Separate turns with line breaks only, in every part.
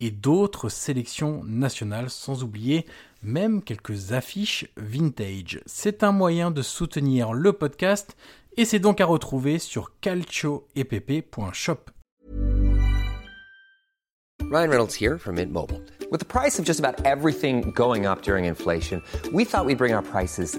et d'autres sélections nationales, sans oublier même quelques affiches vintage. C'est un moyen de soutenir le podcast et c'est donc à retrouver sur calcioepp.shop.
Ryan Reynolds here from Mint Mobile. With the price of just about everything going up during inflation, we thought we'd bring our prices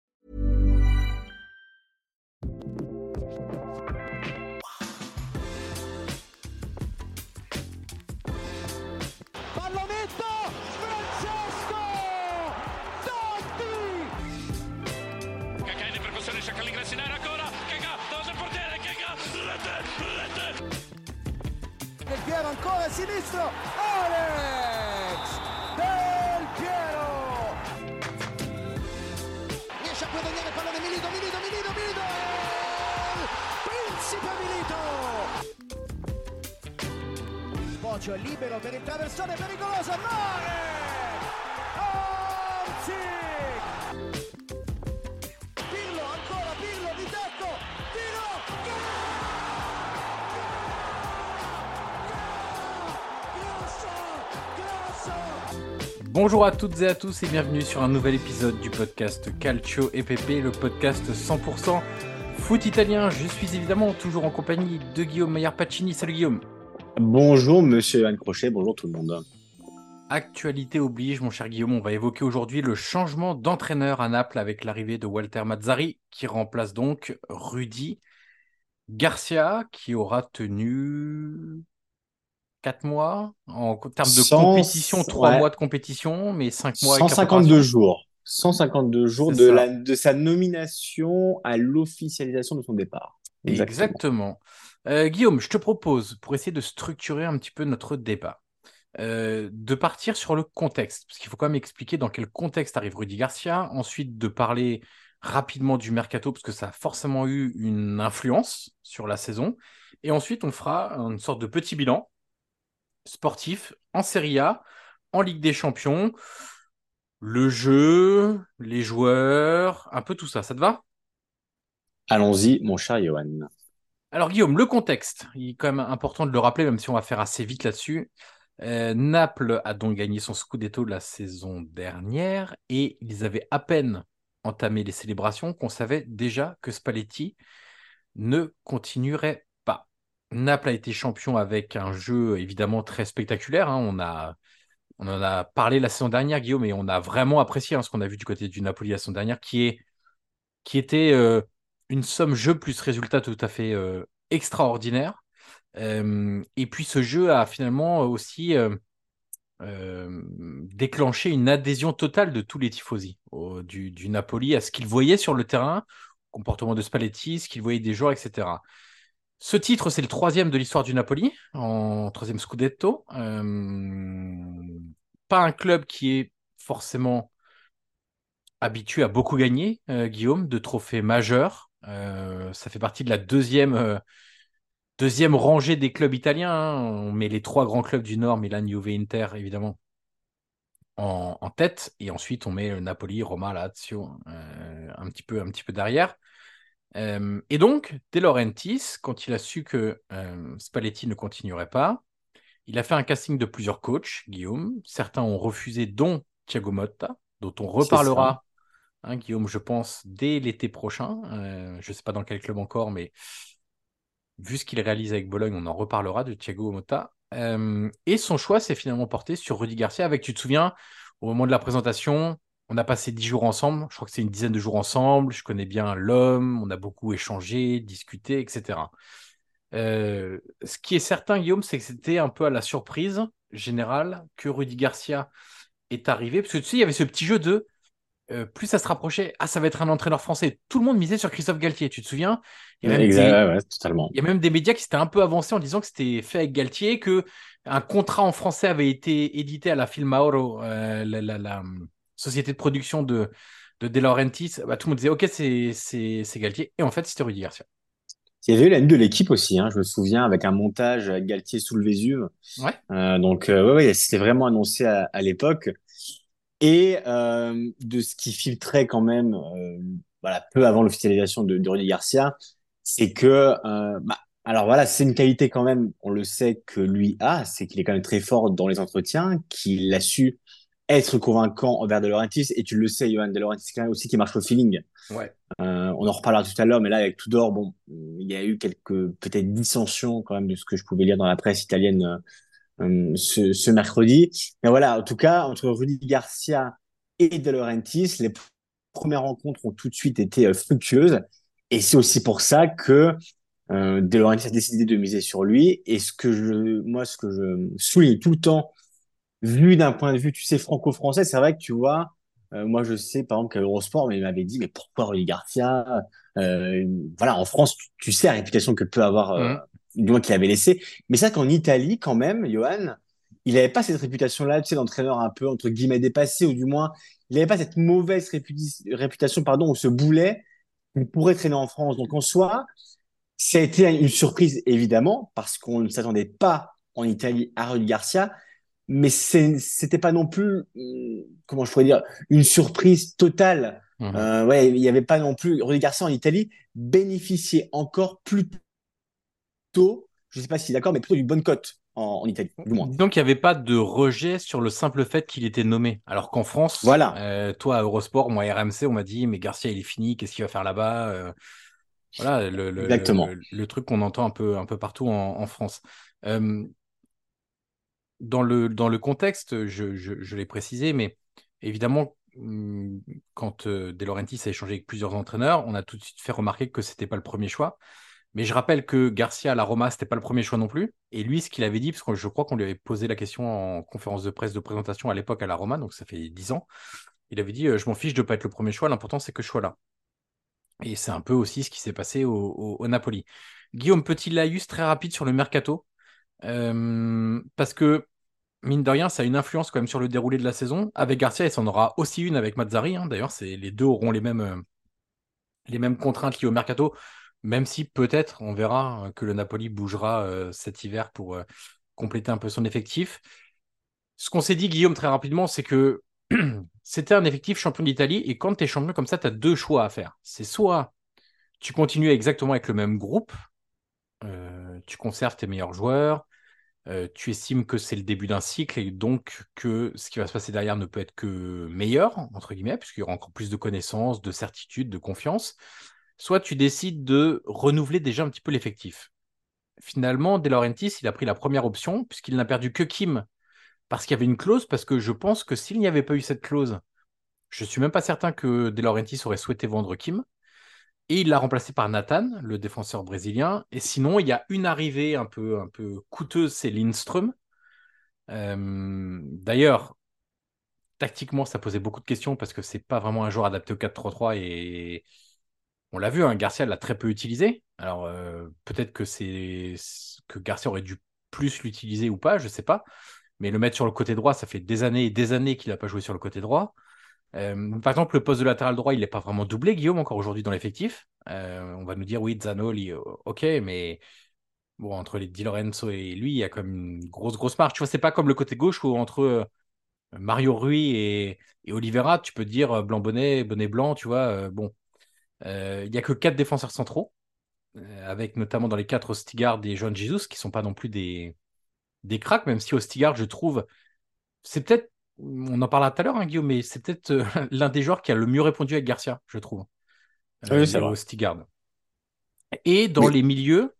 Piero ancora sinistro! Alex! Del Piero! Riesce a guadagnare il pallone Milito, Milito, Milito, Milito! Principe Milito! Bocio è libero per il traversone pericoloso, Mare!
Bonjour à toutes et à tous et bienvenue sur un nouvel épisode du podcast Calcio EPP, le podcast 100% foot italien. Je suis évidemment toujours en compagnie de Guillaume Maillard Pacini. Salut Guillaume.
Bonjour Monsieur Anne Crochet, bonjour tout le monde.
Actualité oblige, mon cher Guillaume, on va évoquer aujourd'hui le changement d'entraîneur à Naples avec l'arrivée de Walter Mazzari, qui remplace donc Rudy Garcia, qui aura tenu 4 mois en termes de compétition, 3
ouais.
mois de compétition, mais 5 mois avec
152
préparation.
jours. 152 jours de, la, de sa nomination à l'officialisation de son départ.
Exactement. Euh, Guillaume, je te propose, pour essayer de structurer un petit peu notre débat, euh, de partir sur le contexte, parce qu'il faut quand même expliquer dans quel contexte arrive Rudy Garcia, ensuite de parler rapidement du mercato, parce que ça a forcément eu une influence sur la saison, et ensuite on fera une sorte de petit bilan sportif en Serie A, en Ligue des Champions, le jeu, les joueurs, un peu tout ça, ça te va?
Allons-y, mon cher Johan.
Alors Guillaume, le contexte, il est quand même important de le rappeler, même si on va faire assez vite là-dessus. Euh, Naples a donc gagné son Scudetto la saison dernière et ils avaient à peine entamé les célébrations qu'on savait déjà que Spalletti ne continuerait pas. Naples a été champion avec un jeu évidemment très spectaculaire. hein. On, a, on en a parlé la saison dernière, Guillaume, et on a vraiment apprécié hein, ce qu'on a vu du côté du Napoli la saison dernière, qui, est, qui était euh, une somme jeu plus résultat tout à fait euh, extraordinaire. Euh, et puis ce jeu a finalement aussi déclenché une adhésion totale de tous les tifosi du, du Napoli à ce qu'ils voyaient sur le terrain, comportement de Spalletti, ce qu'ils voyaient des joueurs, etc. Ce titre, c'est le troisième de l'histoire du Napoli, en troisième Scudetto. Euh, pas un club qui est forcément habitué à beaucoup gagner, euh, Guillaume, de trophées majeurs. Euh, ça fait partie de la deuxième, deuxième rangée des clubs italiens. hein. On met les trois grands clubs du Nord, Milan, Juve, Inter, évidemment, en, tête. Et ensuite, on met Napoli, Roma, Lazio, un, petit peu, un petit peu derrière. Euh, et donc, De Laurentiis, quand il a su que euh, Spalletti ne continuerait pas, il a fait un casting de plusieurs coachs, Guillaume. Certains ont refusé, dont Thiago Motta, dont on reparlera, hein, Guillaume, je pense, dès l'été prochain. Euh, je ne sais pas dans quel club encore, mais vu ce qu'il réalise avec Bologne, on en reparlera de Thiago Motta. Et son choix s'est finalement porté sur Rudy Garcia avec, tu te souviens, au moment de la présentation, on a passé dix jours ensemble. Je crois que c'est une dizaine de jours ensemble. Je connais bien l'homme. On a beaucoup échangé, discuté, etc. Euh, ce qui est certain, Guillaume, c'est que c'était un peu à la surprise générale que Rudy Garcia est arrivé. Parce que tu sais, il y avait ce petit jeu de euh, plus ça se rapprochait, ah, ça va être un entraîneur français. Tout le monde misait sur Christophe Galtier, tu te souviens? Il y, a même
Exact,
des,
ouais, ouais, totalement.
il y a même des médias qui s'étaient un peu avancés en disant que c'était fait avec Galtier, que un contrat en français avait été édité à la Filmaoro, euh, la, la- la, hum, société de production de, de De Laurentiis. Bah, tout le monde disait, ok, c'est Galtier. Et en fait, c'était Rudy Garcia.
Il y avait eu la nuit de l'équipe aussi, hein, je me souviens, avec un montage avec Galtier sous le Vésuve.
Ouais.
Euh, donc, euh, ouais, ouais, c'était vraiment annoncé à, à l'époque. Et euh, de ce qui filtrait quand même, voilà, peu avant l'officialisation de, de Rudy Garcia, c'est que, bah, alors voilà, c'est une qualité quand même, on le sait que lui a, c'est qu'il est quand même très fort dans les entretiens, qu'il a su être convaincant envers De Laurentiis. Et tu le sais, Johan, De Laurentiis, c'est même aussi qui marche au feeling.
Ouais.
Euh, on en reparlera tout à l'heure, mais là, avec Tudor, bon, il y a eu quelques peut-être dissensions quand même de ce que je pouvais lire dans la presse italienne euh, ce, ce mercredi. Mais voilà, en tout cas, entre Rudy Garcia et De Laurentiis, les premières rencontres ont tout de suite été euh, fructueuses. Et c'est aussi pour ça que euh, De Laurentiis a décidé de miser sur lui. Et ce que je, moi, ce que je souligne tout le temps, vu d'un point de vue, tu sais, franco-français, c'est vrai que tu vois, euh, moi, je sais, par exemple, qu'à Eurosport, mais il m'avait dit, mais pourquoi Rudy Garcia euh, Voilà, en France, tu, tu sais la réputation que peut avoir, euh, du moins qu'il avait laissé. Mais ça, qu'en Italie, quand même, Johan, il n'avait pas cette réputation-là, tu sais, d'entraîneur un peu, entre guillemets, dépassé, ou du moins, il n'avait pas cette mauvaise réputation, pardon, ou ce boulet qu'il pourrait traîner en France. Donc, en soi, ça a été une surprise, évidemment, parce qu'on ne s'attendait pas en Italie à Rudy Garcia, mais c'était pas non plus, comment je pourrais dire, une surprise totale.
Mhm.
Euh, ouais, il n'y avait pas non plus. Rudy Garcia en Italie bénéficiait encore plus tôt, je sais pas si d'accord, mais plutôt d'une bonne cote en, en Italie, du moins.
Donc, il n'y avait pas de rejet sur le simple fait qu'il était nommé. Alors qu'en France,
Voilà.
euh, toi, à Eurosport, moi, à RMC, on m'a dit, mais Garcia, il est fini, qu'est-ce qu'il va faire là-bas Euh, Voilà, le, le-
Exactement.
le- le truc qu'on entend un peu, un peu partout en, en France. Dans le, dans le contexte, je, je, l'ai précisé, mais évidemment, hum, quand euh, De Laurentiis a échangé avec plusieurs entraîneurs, on a tout de suite fait remarquer que c'était pas le premier choix. Mais je rappelle que Garcia à la Roma, c'était pas le premier choix non plus. Et lui, ce qu'il avait dit, parce que je crois qu'on lui avait posé la question en conférence de presse de présentation à l'époque à la Roma, donc ça fait 10 ans, il avait dit euh, Je m'en fiche de pas être le premier choix, l'important c'est que je sois là. Et c'est un peu aussi ce qui s'est passé au, au- au Napoli. Guillaume, petit laïus très rapide sur le mercato. Euh, parce que, mine de rien, ça a une influence quand même sur le déroulé de la saison. Avec Garcia, il s'en aura aussi une avec Mazzari. hein. D'ailleurs, les deux auront les mêmes, euh, les mêmes contraintes liées au mercato. Même si peut-être, on verra euh, que le Napoli bougera euh, cet hiver pour compléter un peu son effectif. Ce qu'on s'est dit, Guillaume, très rapidement, c'est que c'était un effectif champion d'Italie. Et quand tu es champion comme ça, tu as deux choix à faire. C'est soit tu continues exactement avec le même groupe, tu conserves tes meilleurs joueurs, tu estimes que c'est le début d'un cycle et donc que ce qui va se passer derrière ne peut être que meilleur, entre guillemets, puisqu'il y aura encore plus de connaissances, de certitude, de confiance. Soit tu décides de renouveler déjà un petit peu l'effectif. Finalement, De Laurentiis, il a pris la première option, puisqu'il n'a perdu que Kim, parce qu'il y avait une clause, parce que je pense que s'il n'y avait pas eu cette clause, je suis même pas certain que De Laurentiis aurait souhaité vendre Kim. Et il l'a remplacé par Nathan, le défenseur brésilien. Et sinon, il y a une arrivée un peu, un peu coûteuse, c'est Lindström. Euh, D'ailleurs, tactiquement, ça posait beaucoup de questions parce que c'est pas vraiment un joueur adapté au 4-3-3 et on l'a vu, hein, Garcia l'a très peu utilisé. Alors euh, peut-être que que Garcia aurait dû plus l'utiliser ou pas, je sais pas. Mais le mettre sur le côté droit, ça fait des années et des années qu'il n'a pas joué sur le côté droit. Euh, par exemple, le poste de latéral droit, il n'est pas vraiment doublé, Guillaume, encore aujourd'hui dans l'effectif. Euh, on va nous dire, oui, Zanoli, ok, mais bon, entre les Di Lorenzo et lui, il y a comme une grosse, grosse marge. Tu vois, c'est pas comme le côté gauche où entre euh, Mario Rui et, et Oliveira, tu peux dire euh, blanc bonnet, bonnet blanc, tu vois. euh, bon, Euh, il y a que quatre défenseurs centraux, euh, avec notamment dans les quatre Ostigard et Joan Jesus, qui sont pas non plus des, des cracks, même si Ostigard, je trouve, c'est peut-être, on en parlera tout à l'heure, hein, Guillaume, mais c'est peut-être euh, l'un des joueurs qui a le mieux répondu avec Garcia, je trouve.
Oui,
Euh,
c'est
Léo
vrai.
Ostigard. Et dans
Mais-
les milieux,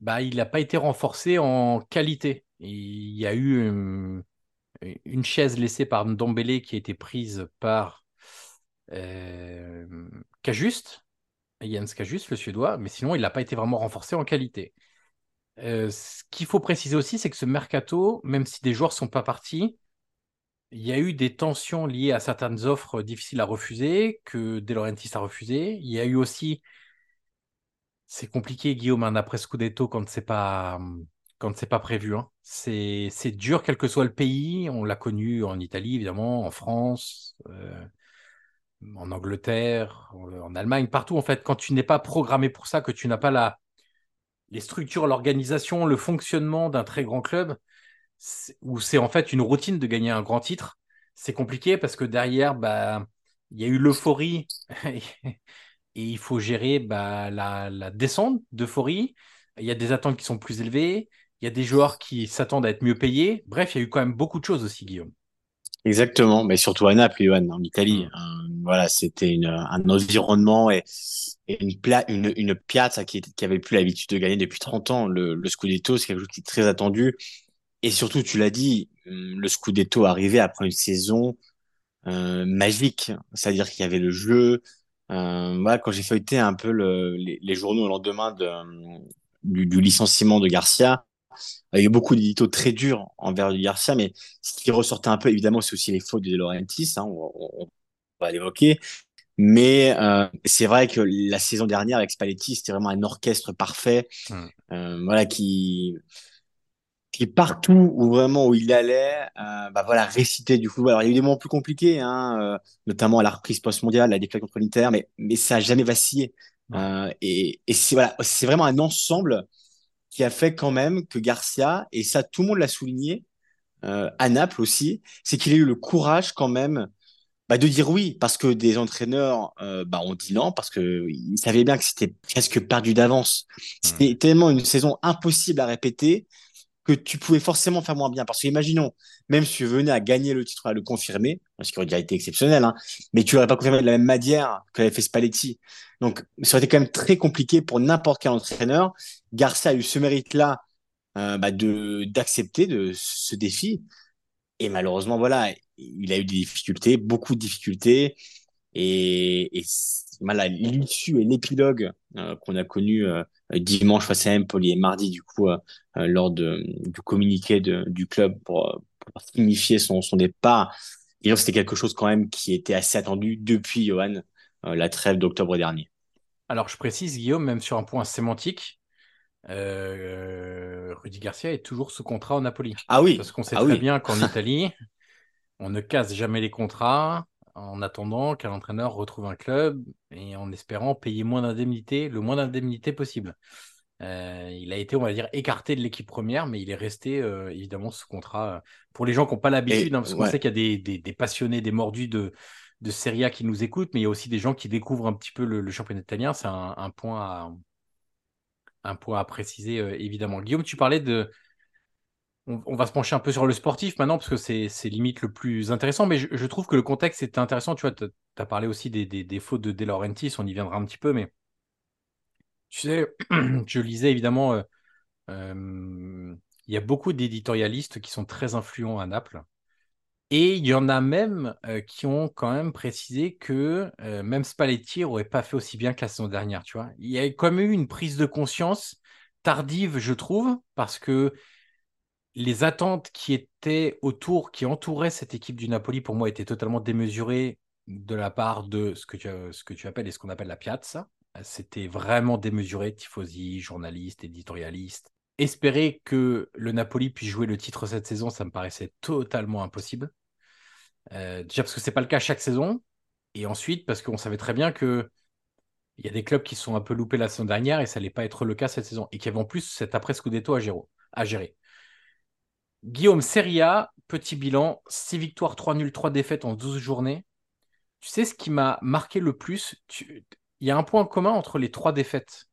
bah, il n'a pas été renforcé en qualité. il y a eu une, une chaise laissée par Ndombele qui a été prise par euh, Cajuste, Jens Cajuste, le Suédois, mais sinon il n'a pas été vraiment renforcé en qualité. Euh, ce qu'il faut préciser aussi, c'est que ce mercato, même si des joueurs ne sont pas partis, il y a eu des tensions liées à certaines offres difficiles à refuser, que De Laurentiis a refusé. Il y a eu aussi, c'est compliqué, Guillaume, un après Scudetto quand c'est pas quand pas prévu. Hein. C'est dur, quel que soit le pays. On l'a connu en Italie, évidemment, en France, euh, en Angleterre, en, Allemagne, partout. En fait, quand tu n'es pas programmé pour ça, que tu n'as pas la, les structures, l'organisation, le fonctionnement d'un très grand club, où c'est en fait une routine de gagner un grand titre, c'est compliqué parce que derrière, bah, il y a eu l'euphorie et il faut gérer bah, la, la descente d'euphorie. Il y a des attentes qui sont plus élevées. Il y a des joueurs qui s'attendent à être mieux payés. Bref, il y a eu quand même beaucoup de choses aussi, Guillaume.
Exactement, mais surtout à Naples, Johan, en Italie. Mm. Euh, voilà, c'était un environnement et, une, pla une, une piazza qui, qui avait plus l'habitude de gagner depuis 30 ans. Le, le Scudetto, c'est quelque chose qui est très attendu. Et surtout, tu l'as dit, hum, le Scudetto arrivait après une saison euh, magique. C'est-à-dire qu'il y avait le jeu. Euh, voilà, quand j'ai feuilleté un peu le, les, les, journaux au lendemain de, du, du, licenciement de Garcia, il y a eu beaucoup d'éditos très durs envers Garcia, mais ce qui ressortait un peu, évidemment, c'est aussi les fautes de De Laurentiis, hein, on, on, va l'évoquer. Mais euh, c'est vrai que la saison dernière avec Spalletti, c'était vraiment un orchestre parfait, mmh. euh, voilà, qui qui partout où vraiment où il allait, euh, bah voilà, réciter du football. Alors il y a eu des moments plus compliqués, hein, euh, notamment à la reprise post-mondiale, la défaite contre l'Inter, mais mais ça a jamais vacillé. Euh, et et c'est voilà, c'est vraiment un ensemble qui a fait quand même que Garcia et ça tout le monde l'a souligné euh, à Naples aussi, c'est qu'il a eu le courage quand même bah, de dire oui parce que des entraîneurs euh, bah, ont dit non parce que ils savaient bien que c'était presque perdu d'avance. C'était tellement une saison impossible à répéter que tu pouvais forcément faire moins bien. Parce que imaginons, même si tu venais à gagner le titre, à le confirmer, ce qui aurait déjà été exceptionnel, hein, mais tu n'aurais pas confirmé de la même manière que l'avait fait Spalletti. Donc, ça aurait été quand même très compliqué pour n'importe quel entraîneur. Garcia a eu ce mérite-là euh, bah de d'accepter de ce défi. Et malheureusement, voilà, il a eu des difficultés, beaucoup de difficultés. Et, et voilà, l'issue et l'épilogue euh, qu'on a connu euh, dimanche face à Empoli et mardi, du coup, euh, euh, lors de, du communiqué de, du club pour, pour signifier son, son départ. Et c'était quelque chose quand même qui était assez attendu depuis, Johan, la trêve d'octobre dernier.
Alors, je précise, Guillaume, même sur un point sémantique, Rudy Garcia est toujours sous contrat au Napoli.
Ah oui.
Parce qu'on sait
ah
très
oui.
bien qu'en Italie, on ne casse jamais les contrats en attendant qu'un entraîneur retrouve un club et en espérant payer moins d'indemnités, le moins d'indemnités possible. Euh, il a été, on va dire, écarté de l'équipe première, mais il est resté euh, évidemment sous contrat. Pour les gens qui n'ont pas l'habitude, hein, parce qu'on
ouais.
sait qu'il y a des, des, des, passionnés, des mordus de, de Serie A qui nous écoutent, mais il y a aussi des gens qui découvrent un petit peu le, le championnat italien. C'est un, un, point à, un point à préciser, euh, évidemment. Guillaume, tu parlais de, on, va se pencher un peu sur le sportif maintenant, parce que c'est limite le plus intéressant, mais je, trouve que le contexte est intéressant. Tu vois, as parlé aussi des, des, des fautes de De Laurentiis, on y viendra un petit peu, mais tu sais, je lisais évidemment, euh, euh, il y a beaucoup d'éditorialistes qui sont très influents à Naples. Et il y en a même euh, qui ont quand même précisé que même Spalletti n'aurait pas fait aussi bien que la saison dernière, tu vois. Il y a quand même eu une prise de conscience tardive, je trouve, parce que les attentes qui étaient autour, qui entouraient cette équipe du Napoli, pour moi, étaient totalement démesurées de la part de ce que tu, appelles et ce qu'on appelle la piazza. C'était vraiment démesuré, tifosi, journalistes, éditorialistes. Espérer que le Napoli puisse jouer le titre cette saison, ça me paraissait totalement impossible. Euh, déjà parce que c'est pas le cas chaque saison, et ensuite parce qu'on savait très bien que il y a des clubs qui sont un peu loupés la saison dernière et ça n'allait pas être le cas cette saison, et qui avaient en plus cet après Scudetto à, gérer. Guillaume Serie A, petit bilan, 6 victoires, 3 nuls, 3 défaites en 12 journées. Tu sais ce qui m'a marqué le plus? Tu... Il y a un point commun entre les trois défaites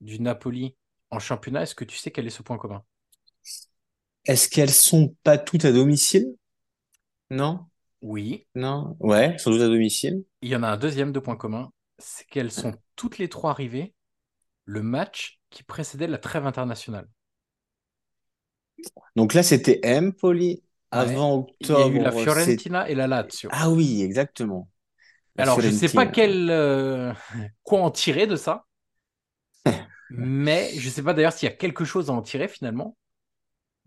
du Napoli en championnat. Est-ce que tu sais quel est ce point commun?
Est-ce qu'elles sont pas toutes à domicile? Non
Oui.
Non Ouais, sans doute à domicile.
Il y en a un deuxième de point commun. C'est qu'elles sont toutes les trois arrivées le match qui précédait la trêve internationale.
Donc là, c'était Empoli.
Ouais.
Avant
Il y a eu la
octobre, c'est...
Fiorentina et la Lazio.
Ah oui, exactement. La
Alors, je sais pas quel, euh, quoi en tirer de ça, mais je sais pas d'ailleurs s'il y a quelque chose à en tirer finalement.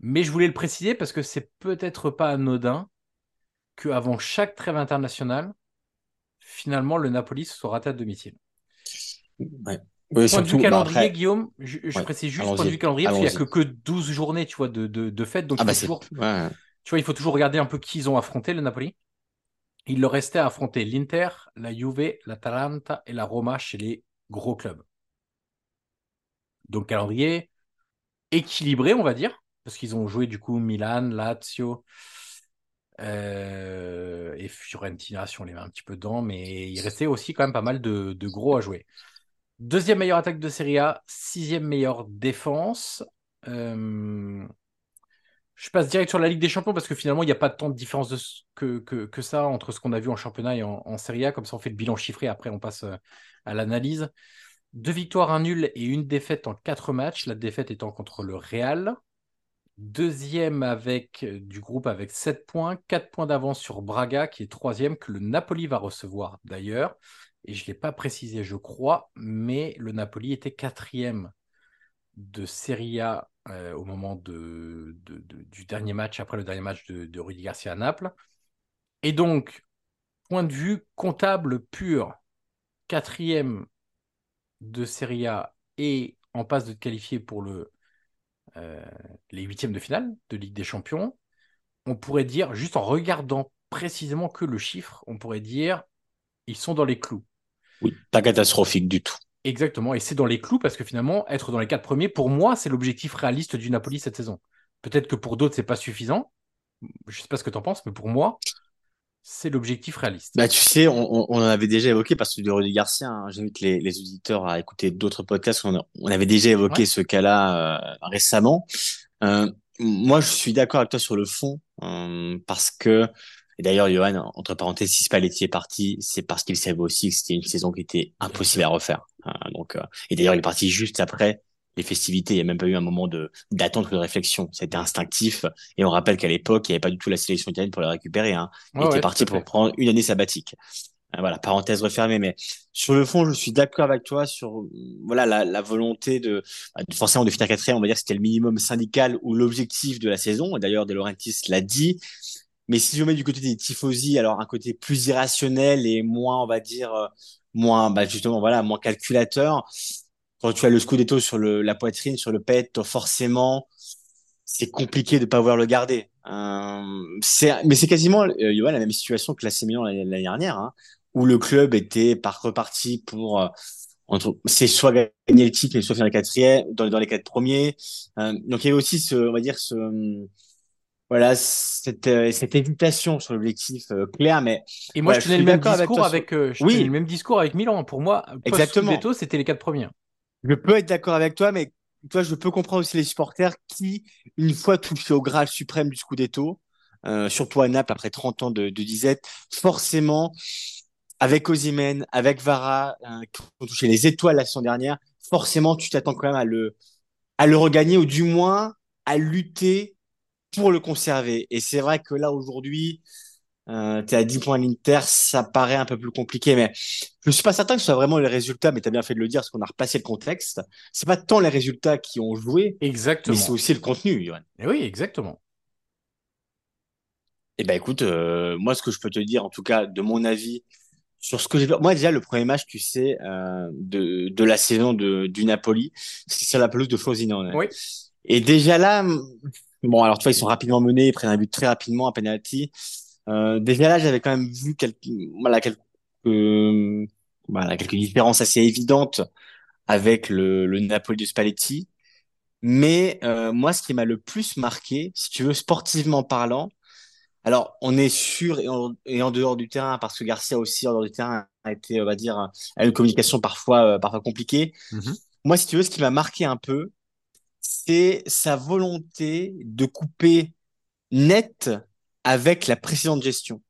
Mais je voulais le préciser parce que c'est peut-être pas anodin qu'avant chaque trêve internationale, finalement, le Napoli se soit raté à domicile.
Ouais. Oui,
Point de vue
bah,
calendrier,
après-
Guillaume, je, je
Ouais,
précise juste point de vue calendrier, parce qu'il n'y a que, que 12 journées, tu vois, de, de, de fête. Donc,
Ah
il
bah
faut toujours,
Ouais.
tu vois, il faut toujours regarder un peu qui ils ont affronté, le Napoli. Il leur restait à affronter l'Inter, la Juve, l'Atalanta et la Roma chez les gros clubs. Donc, calendrier équilibré, on va dire, parce qu'ils ont joué du coup Milan, Lazio euh, et Fiorentina, si on les met un petit peu dedans, mais il restait aussi quand même pas mal de, de gros à jouer. Deuxième meilleure attaque de Serie A, sixième meilleure défense. Euh, je passe direct sur la Ligue des Champions parce que finalement, il n'y a pas tant de différence que, ça entre ce qu'on a vu en championnat et en, en Serie A. Comme ça, on fait le bilan chiffré. Après, on passe euh, à l'analyse. Deux victoires, un nul et une défaite en quatre matchs. La défaite étant contre le Real. Deuxième avec, euh, du groupe avec 7 points. 4 points d'avance sur Braga, qui est troisième, que le Napoli va recevoir d'ailleurs. Et je ne l'ai pas précisé, je crois, mais le Napoli était quatrième de Serie A euh, au moment du dernier match, après le dernier match de, Rudy Garcia à Naples. Et donc, point de vue comptable pur, quatrième de Serie A et en passe de qualifier pour euh, les huitièmes de finale de Ligue des Champions, on pourrait dire, juste en regardant précisément que le chiffre, on pourrait dire, ils sont dans les clous.
Oui, pas catastrophique du tout.
Exactement, et c'est dans les clous parce que finalement, être dans les quatre premiers, pour moi, c'est l'objectif réaliste du Napoli cette saison. Peut-être que pour d'autres, c'est pas suffisant. Je sais pas ce que tu en penses, mais pour moi, c'est l'objectif réaliste.
Bah, tu sais, on, en avait déjà évoqué parce que de Rudy Garcia, hein, j'invite les, les auditeurs à écouter d'autres podcasts. On, avait déjà évoqué
Ouais.
ce cas-là euh, récemment. Euh, moi, je suis d'accord avec toi sur le fond euh, parce que, et d'ailleurs, Johan, entre parenthèses, si Spalletti est parti, c'est parce qu'il savait aussi que c'était une saison qui était impossible à refaire. Euh, donc, euh, et d'ailleurs, il est parti juste après les festivités. Il n'y a même pas eu un moment de d'attente ou de réflexion. C'était instinctif. Et on rappelle qu'à l'époque, il n'y avait pas du tout la sélection italienne pour le récupérer. Hein. Il
Ouais,
était
ouais,
parti pour prendre une année sabbatique. Euh, Voilà, parenthèse refermée, mais sur le fond, je suis d'accord avec toi sur voilà la, la volonté de, bah, de forcément de finir quatrième. On va dire que c'était le minimum syndical ou l'objectif de la saison. Et D'ailleurs, De Laurentiis l'a dit. Mais si je mets du côté des tifosi, alors un côté plus irrationnel et moins, on va dire, euh, moins, bah justement, voilà, moins calculateur. Quand tu as le scudetto sur le, la poitrine, sur le pet, forcément, c'est compliqué de pas vouloir le garder. Euh, mais c'est quasiment, euh, la même situation que l'AC Milan l'année dernière, hein, où le club était par reparti pour euh, entre, c'est soit gagner le titre, soit finir quatrième dans, dans les quatre premiers. Euh, donc il y avait aussi ce, on va dire ce, voilà, cette, euh, cette hésitation sur l'objectif euh, clair, mais
Et moi, je tenais le même
avec
discours avec,
sur-
euh, je
Oui.
le même discours avec Milan. Pour moi,
Exactement.
Exactement. c'était les quatre premiers.
Je peux être d'accord avec toi, mais toi, je peux comprendre aussi les supporters qui, une fois touchés au Graal suprême du Scudetto, euh, surtout à Naples après 30 ans de, de disette, forcément, avec Osimhen, avec Vara, euh, qui ont touché les étoiles la saison dernière, forcément, tu t'attends quand même à le, à le regagner ou du moins à lutter pour le conserver. Et c'est vrai que là, aujourd'hui, euh, tu es à 10 points à l'Inter, ça paraît un peu plus compliqué, mais je suis pas certain que ce soit vraiment les résultats, mais tu as bien fait de le dire, parce qu'on a replacé le contexte. C'est pas tant les résultats qui ont joué,
Exactement.
mais c'est aussi le contenu, Johan.
Et oui, exactement.
Eh ben écoute, euh, moi ce que je peux te dire, en tout cas de mon avis, sur ce que j'ai vu, moi déjà le premier match, tu sais, euh, de, de la saison de, du Napoli, c'est sur la pelouse de Frosinone.
Oui.
Et déjà là, bon alors tu vois, ils sont rapidement menés, ils prennent un but très rapidement, un penalty. Euh, déjà là, j'avais quand même vu quelques, voilà, quelques, euh, voilà, quelques différences assez évidentes avec le, le Napoli de Spalletti. Mais euh, moi, ce qui m'a le plus marqué, si tu veux, sportivement parlant, alors on est sûr et en, et en dehors du terrain, parce que Garcia aussi en dehors du terrain a été, on va dire, a une communication parfois, euh, parfois compliquée.
Mhm.
Moi, si tu veux, ce qui m'a marqué un peu, c'est sa volonté de couper net avec la précédente gestion.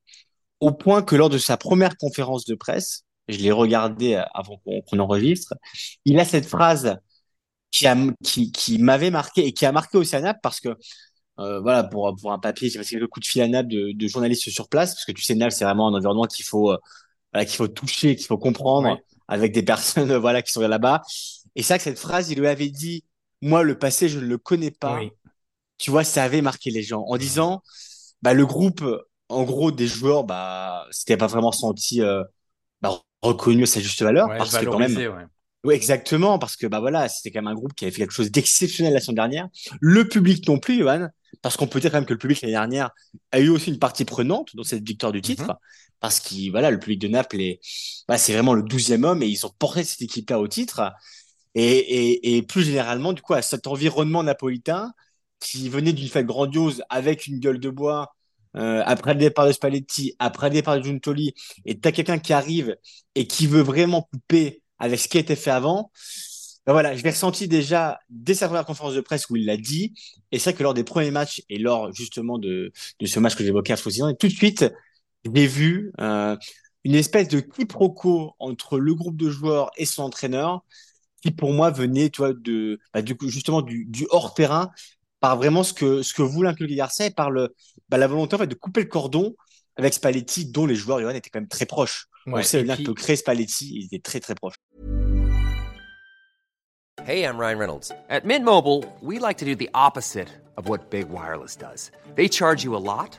Au point que lors de sa première conférence de presse, je l'ai regardé avant qu'on enregistre, il a cette phrase qui, a, qui, qui m'avait marqué et qui a marqué aussi à Naples parce que euh, voilà, pour, pour un papier, j'ai passé quelques coups de fil à Naples de, de journalistes sur place, parce que tu sais, Naples, c'est vraiment un environnement qu'il faut, euh, voilà, qu'il faut toucher, qu'il faut comprendre
Ouais.
avec des personnes, voilà, qui sont là-bas. Et que cette phrase, il lui avait dit, moi, le passé, je ne le connais pas.
Oui.
Tu vois, ça avait marqué les gens en disant, bah, le groupe, en gros, des joueurs, bah, c'était pas vraiment senti, euh, bah, reconnu à sa juste valeur,
Ouais,
parce que quand même,
valorisé, ouais.
oui, exactement, parce que bah voilà, c'était quand même un groupe qui avait fait quelque chose d'exceptionnel la semaine dernière. Le public non plus, Johan, parce qu'on peut dire quand même que le public l'année dernière a eu aussi une partie prenante dans cette victoire du titre,
Mhm.
parce que voilà, le public de Naples est, bah, c'est vraiment le douzième homme et ils ont porté cette équipe-là au titre. Et, plus généralement, du coup, à cet environnement napolitain qui venait d'une fête grandiose avec une gueule de bois. euh, après le départ de Spalletti, après le départ de Giuntoli, et t'as quelqu'un qui arrive et qui veut vraiment couper avec ce qui a été fait avant. Ben voilà, je l'ai ressenti déjà dès sa première conférence de presse où il l'a dit. Et c'est vrai que lors des premiers matchs et lors justement de, de ce match que j'évoquais à Frosinone, tout de suite, j'ai vu euh, une espèce de quiproquo entre le groupe de joueurs et son entraîneur qui pour moi venait tu vois, de, bah, du coup, justement du, du hors-terrain par vraiment ce que, ce que voulait inculquer Garcia et par le, bah, la volonté en fait, de couper le cordon avec Spalletti dont les joueurs Johan, étaient quand même très proches. On
Ouais,
sait
et
bien
puis-
que créer Spalletti, ils étaient très très proches.
Hey, I'm Ryan Reynolds. At Mint Mobile, we like to do the opposite of what Big Wireless does. They charge you a lot,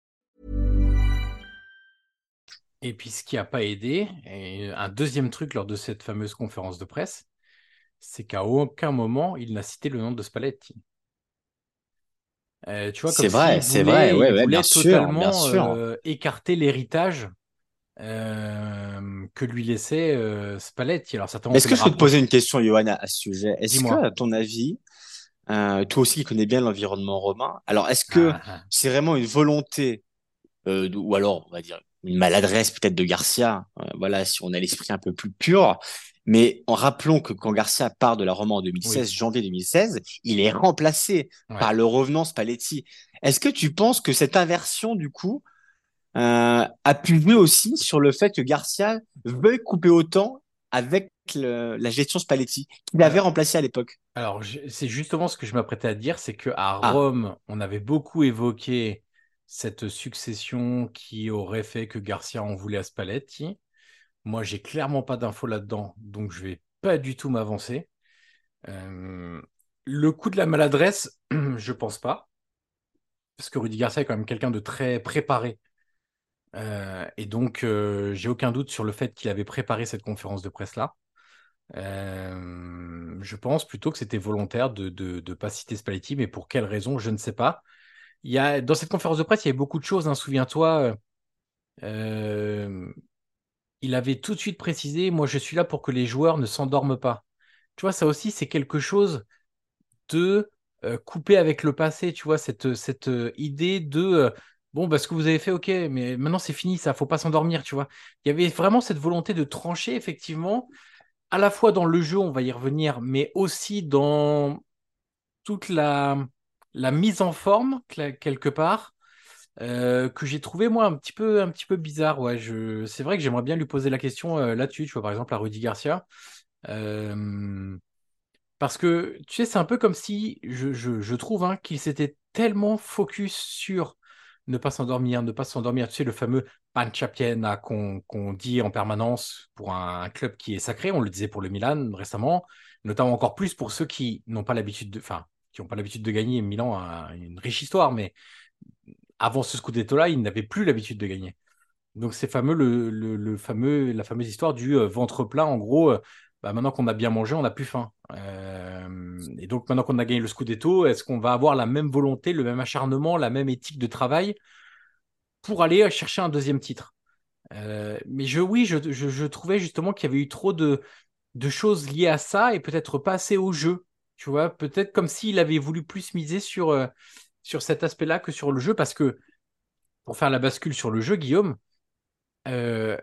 Et puis, ce qui n'a pas aidé, et un deuxième truc lors de cette fameuse conférence de presse, c'est qu'à aucun moment, il n'a cité le nom de Spalletti. Euh, tu vois,
C'est vrai, c'est vrai, ouais,
il
ouais, bien sûr,
totalement
bien sûr.
euh, écarter l'héritage euh, que lui laissait Spalletti. Alors,
Est-ce que je peux te poser une question, Johan, à, ce sujet? Est-ce
Dis-moi.
que, à ton avis, toi aussi qui connais bien l'environnement romain, alors est-ce que
Ah, ah.
c'est vraiment une volonté, ou alors, on va dire, une maladresse peut-être de Garcia, euh, voilà, si on a l'esprit un peu plus pur, mais en rappelant que quand Garcia part de la Roma en 2016, janvier 2016, il est remplacé
Ouais.
par le revenant Spalletti. Est-ce que tu penses que cette inversion, du coup, euh, a pu jouer aussi sur le fait que Garcia veuille couper autant avec le- la gestion Spalletti, qu'il avait remplacé à l'époque?
Alors, c'est justement ce que je m'apprêtais à dire, c'est qu'à
Ah.
Rome, on avait beaucoup évoqué cette succession qui aurait fait que Garcia en voulait à Spalletti. Moi, j'ai clairement pas d'infos là-dedans, donc je vais pas du tout m'avancer. Euh, le coup de la maladresse, je pense pas, parce que Rudy Garcia est quand même quelqu'un de très préparé. Euh, et donc, euh, j'ai aucun doute sur le fait qu'il avait préparé cette conférence de presse-là. Je pense plutôt que c'était volontaire de ne pas citer Spalletti, mais pour quelle raison, je ne sais pas. Il y a, dans cette conférence de presse, il y avait beaucoup de choses. hein, Souviens-toi, euh, il avait tout de suite précisé, moi je suis là pour que les joueurs ne s'endorment pas. Tu vois, ça aussi, c'est quelque chose de euh, couper avec le passé, tu vois, cette, cette euh, idée de, euh, bon, bah, ce que vous avez fait, ok, mais maintenant c'est fini, ça, faut pas s'endormir, tu vois. Il y avait vraiment cette volonté de trancher, effectivement, à la fois dans le jeu, on va y revenir, mais aussi dans toute la, la mise en forme, quelque part, euh, que j'ai trouvé, moi, un petit peu, un petit peu bizarre. Ouais, je... C'est vrai que j'aimerais bien lui poser la question euh, là-dessus, tu vois, par exemple, à Rudy Garcia. Euh, Parce que, tu sais, c'est un peu comme si, je, je, trouve, hein, qu'il s'était tellement focus sur ne pas s'endormir, ne pas s'endormir. Tu sais, le fameux pancia piena qu'on qu'on dit en permanence pour un, un club qui est sacré. On le disait pour le Milan récemment, notamment encore plus pour ceux qui n'ont pas l'habitude de, enfin, qui n'ont pas l'habitude de gagner. Milan a une riche histoire, mais avant ce scudetto-là, ils n'avaient plus l'habitude de gagner. Donc c'est fameux le, le, fameux la fameuse histoire du euh, ventre plein. En gros, euh, bah, maintenant qu'on a bien mangé, on n'a plus faim. Euh, et donc maintenant qu'on a gagné le scudetto, est-ce qu'on va avoir la même volonté, le même acharnement, la même éthique de travail pour aller chercher un deuxième titre? Mais je oui, je trouvais justement qu'il y avait eu trop de de choses liées à ça et peut-être pas assez au jeu. Tu vois, peut-être comme s'il avait voulu plus miser sur euh, sur cet aspect-là que sur le jeu, parce que pour faire la bascule sur le jeu, Guillaume, euh,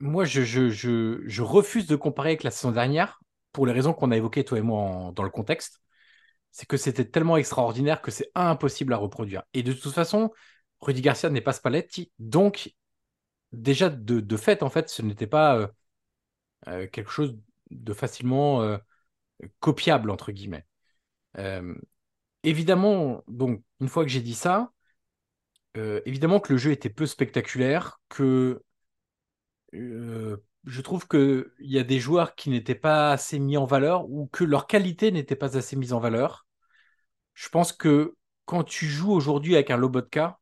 moi, je, je, je, je refuse de comparer avec la saison dernière pour les raisons qu'on a évoquées, toi et moi, dans le contexte. C'est que c'était tellement extraordinaire que c'est impossible à reproduire. Et de toute façon, Rudy Garcia n'est pas Spalletti. Donc, déjà, de, de fait, en fait, ce n'était pas euh, quelque chose de facilement copiable, entre guillemets. Euh, évidemment, donc, une fois que j'ai dit ça, euh, évidemment que le jeu était peu spectaculaire, que euh, je trouve qu'il y a des joueurs qui n'étaient pas assez mis en valeur ou que leur qualité n'était pas assez mise en valeur. Je pense que quand tu joues aujourd'hui avec un Lobotka,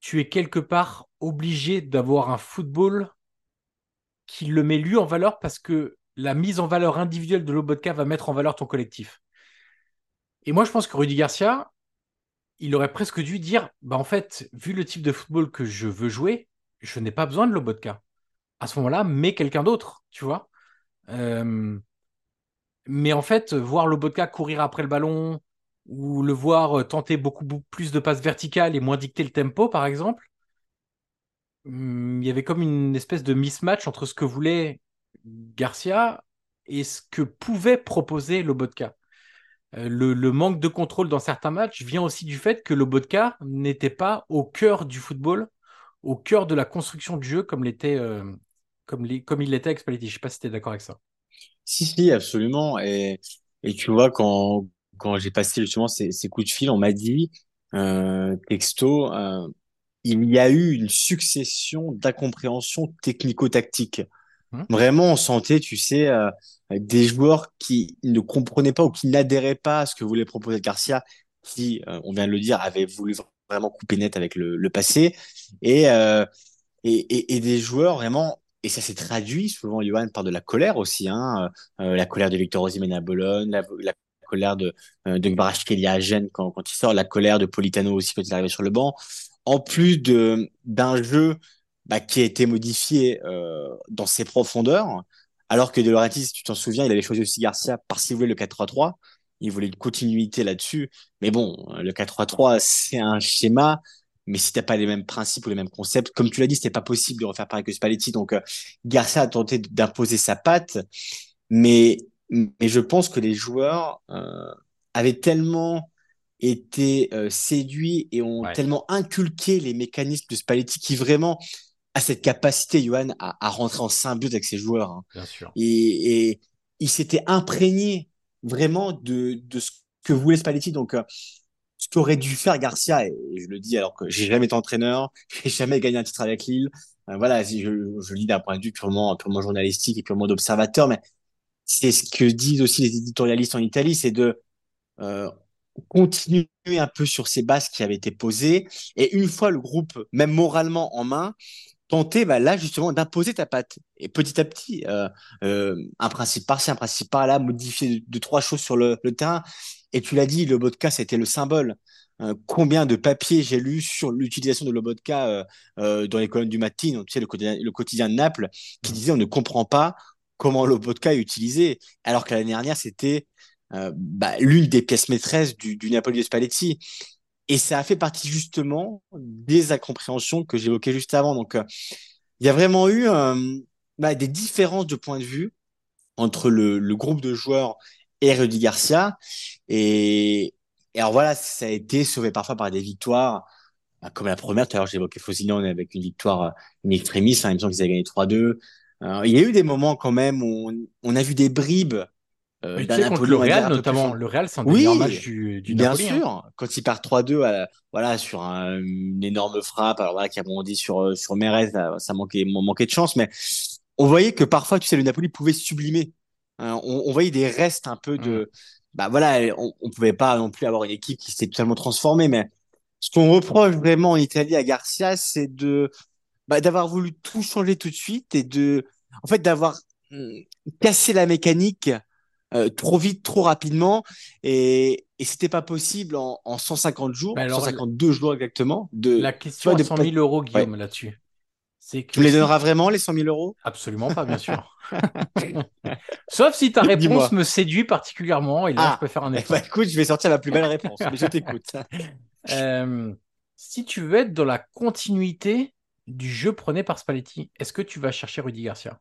tu es quelque part obligé d'avoir un football qui le met lui en valeur parce que la mise en valeur individuelle de Lobotka va mettre en valeur ton collectif. Et moi, je pense que Rudy Garcia, il aurait presque dû dire, bah en fait, vu le type de football que je veux jouer, je n'ai pas besoin de Lobotka. À ce moment-là, mets quelqu'un d'autre, tu vois. Euh, mais en fait, voir Lobotka courir après le ballon ou le voir euh, tenter beaucoup plus de passes verticales et moins dicter le tempo, par exemple, hum, il y avait comme une espèce de mismatch entre ce que voulait Garcia et ce que pouvait proposer Lobotka. Euh, Le, le manque de contrôle dans certains matchs vient aussi du fait que Lobotka n'était pas au cœur du football, au cœur de la construction du jeu comme euh, comme, il l'était avec Spalletti. Je sais pas si tu es d'accord avec ça.
Si, si, absolument. Et, tu vois, quand, quand j'ai passé justement ces, ces coups de fil, on m'a dit, euh, texto, il y a eu une succession d'incompréhensions technico-tactiques.
Hmm.
Vraiment, on sentait, tu sais, euh, des joueurs qui ne comprenaient pas ou qui n'adhéraient pas à ce que voulait proposer Garcia, qui, euh, on vient de le dire, avait voulu vraiment couper net avec le, le passé. Et, euh, et, et, et des joueurs vraiment, et ça s'est traduit souvent, Johan, par de la colère aussi, hein, la colère de Victor Osimhen à Bologne, la, colère de, de Kvaratskhelia à Gênes quand, quand il sort, la colère de Politano aussi quand il est arrivé sur le banc, en plus d'un jeu bah, qui a été modifié euh, dans ses profondeurs, alors que De Laurentiis, tu t'en souviens, il avait choisi aussi Garcia parce qu'il voulait le 4-3-3, il voulait une continuité là-dessus, mais bon, le 4-3-3, c'est un schéma. Mais si t'as pas les mêmes principes ou les mêmes concepts, comme tu l'as dit, c'était pas possible de refaire pareil que Spalletti. Donc, euh, Garcia a tenté d'imposer sa patte, mais, mais je pense que les joueurs euh, avaient tellement été euh, séduits et ont
Ouais.
tellement inculqué les mécanismes de Spalletti qui vraiment a cette capacité, Johan, à, à rentrer en symbiose avec ses joueurs. hein.
Bien sûr.
Et, et il s'était imprégné vraiment de, de ce que voulait Spalletti. Donc, euh, ce qu'aurait dû faire Garcia, et je le dis alors que j'ai jamais été entraîneur, j'ai jamais gagné un titre avec Lille. Euh, voilà, je, je le dis d'un point de vue purement, purement journalistique et purement d'observateur, mais c'est ce que disent aussi les éditorialistes en Italie, c'est de euh, continuer un peu sur ces bases qui avaient été posées, et une fois le groupe, même moralement en main, tenter bah, là justement d'imposer ta patte. Et petit à petit, euh, euh, un principe par-ci, un principe par-là, modifier de, de trois choses sur le, le terrain. Et tu l'as dit, le Lobotka, c'était le symbole. Euh, combien de papiers j'ai lu sur l'utilisation de Lobotka dans les colonnes du matin, tu sais, le quotidien, le quotidien de Naples, qui disait on ne comprend pas comment Lobotka est utilisé, alors que l'année dernière, c'était bah, l'une des pièces maîtresses du, du Napoli de Spalletti. Et ça a fait partie justement des incompréhensions que j'évoquais juste avant. Donc, euh, il y a vraiment eu euh, bah, des différences de point de vue entre le, le groupe de joueurs et Rudy Garcia. Et, et alors voilà, ça a été sauvé parfois par des victoires, bah, comme la première. Tout à l'heure, j'évoquais Frosinone avec une victoire euh, in extremis. Hein, il me semble qu'ils avaient gagné 3-2. Euh, il y a eu des moments quand même où on a vu des bribes. Euh,
Mais tu
d'un
sais, contre
Napoli,
le Real, notamment, le Real, c'est un
Oui,
matchs du, du
Bien
Napoli. hein.
sûr, quand il perd 3-2 à la- voilà, sur un- une énorme frappe, alors voilà, qui a bondi sur, euh, sur Mérez, là, ça manquait, manquait de chance, mais on voyait que parfois, tu sais, le Napoli pouvait sublimer. Hein, on, on voyait des restes un peu
Mm.
de, bah voilà, on, on pouvait pas non plus avoir une équipe qui s'était totalement transformée, mais ce qu'on reproche vraiment en Italie à Garcia, c'est de, bah, d'avoir voulu tout changer tout de suite et de, en fait, d'avoir hum, cassé la mécanique euh, trop vite, trop rapidement, et, et c'était pas possible en, en 150 jours,
Mais alors,
152 jours exactement. De,
La question
vois, de
100
pas-
000 euros, Guillaume, là-dessus. Que
Tu me les donneras vraiment les 100 000 euros?
Absolument pas, bien sûr. Sauf si ta réponse me séduit particulièrement, et là,
Ah.
je peux faire un
Eh
effort.
ben, écoute, je vais sortir la plus belle réponse, mais je t'écoute.
Euh, si tu veux être dans la continuité du jeu prôné par Spalletti. Est-ce que tu vas chercher Rudy Garcia?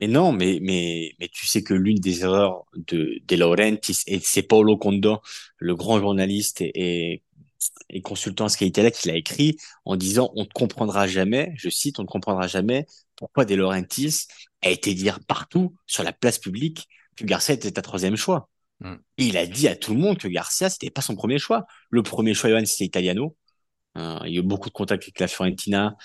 Mais non, mais, mais, mais tu sais que l'une des erreurs de, de Laurentiis, et c'est Paolo Condo, le grand journaliste et, et, et consultant à Skytella, qui l'a écrit en disant on ne comprendra jamais, je cite, on ne comprendra jamais pourquoi De Laurentiis a été dire partout sur la place publique que Garcia était ta troisième choix.
Mm.
Et il a dit à tout le monde que Garcia, c'était pas son premier choix. Le premier choix, Johan, c'était Italiano. Euh, il y a eu beaucoup de contacts avec la Fiorentina.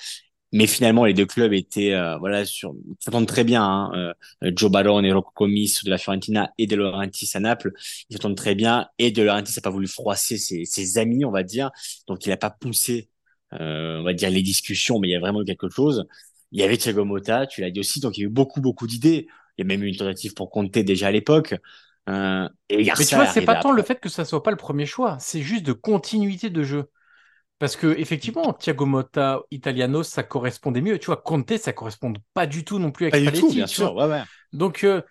Mais finalement, les deux clubs étaient, euh, voilà, sur, s'entendent très bien, hein. euh, Joe Barone et Rocco Comis de la Fiorentina et De Laurentiis à Naples, ils s'entendent très bien. Et De Laurentiis n'a pas voulu froisser ses, ses amis, on va dire. Donc, il n'a pas poussé, euh, on va dire, les discussions, mais il y a vraiment quelque chose. Il y avait Thiago Motta, tu l'as dit aussi, donc il y a eu beaucoup, beaucoup d'idées. Il y a même eu une tentative pour Conte déjà à l'époque. Euh, et Garcia
Mais tu vois, c'est pas tant
après.
le fait que ça soit pas le premier choix, c'est juste de continuité de jeu. Parce que effectivement, Thiago Motta, Italiano, ça correspondait mieux. Tu vois, Conte, ça correspond pas du tout non plus avec
Pas du
Spalletti,
tout, bien
tu
sûr.
vois.
Ouais, ouais.
Donc, euh, euh,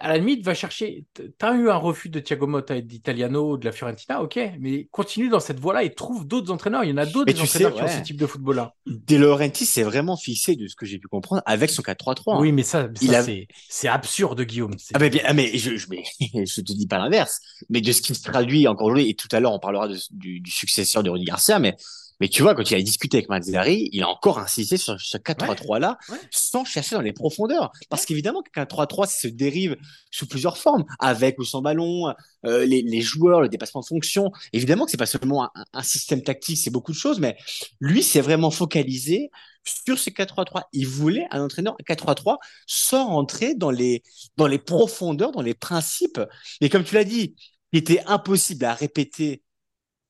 à la limite, va chercher. T'as eu un refus de Thiago Motta et d'Italiano, de la Fiorentina, ok, mais continue dans cette voie-là et trouve d'autres entraîneurs. Il y en a d'autres
tu sais,
entraîneurs qui ont ce type de football-là.
De Laurentiis s'est vraiment fixé, de ce que j'ai pu comprendre, avec son 4-3-3.
Oui,
hein.
mais ça,
Il
ça,
a-
c'est absurde, Guillaume.
Ah, mais, bien- ah, mais je, je, mais je te dis pas l'inverse. Mais de ce qui se traduit encore aujourd'hui, et tout à l'heure, on parlera de- du, du successeur de Rudy Garcia, mais, mais tu vois, quand il a discuté avec Mazzari, il a encore insisté sur ce 4-3-3-là,
Ouais.
sans chercher dans les profondeurs. Parce qu'évidemment, qu'un 3-3 se dérive sous plusieurs formes, avec ou sans ballon, euh, les, les joueurs, le dépassement de fonction. Évidemment que c'est pas seulement un, un système tactique, c'est beaucoup de choses, mais lui s'est vraiment focalisé sur ce 4-3-3. Il voulait un entraîneur 4-3-3 sans rentrer dans les, dans les profondeurs, dans les principes. Et comme tu l'as dit, il était impossible à répéter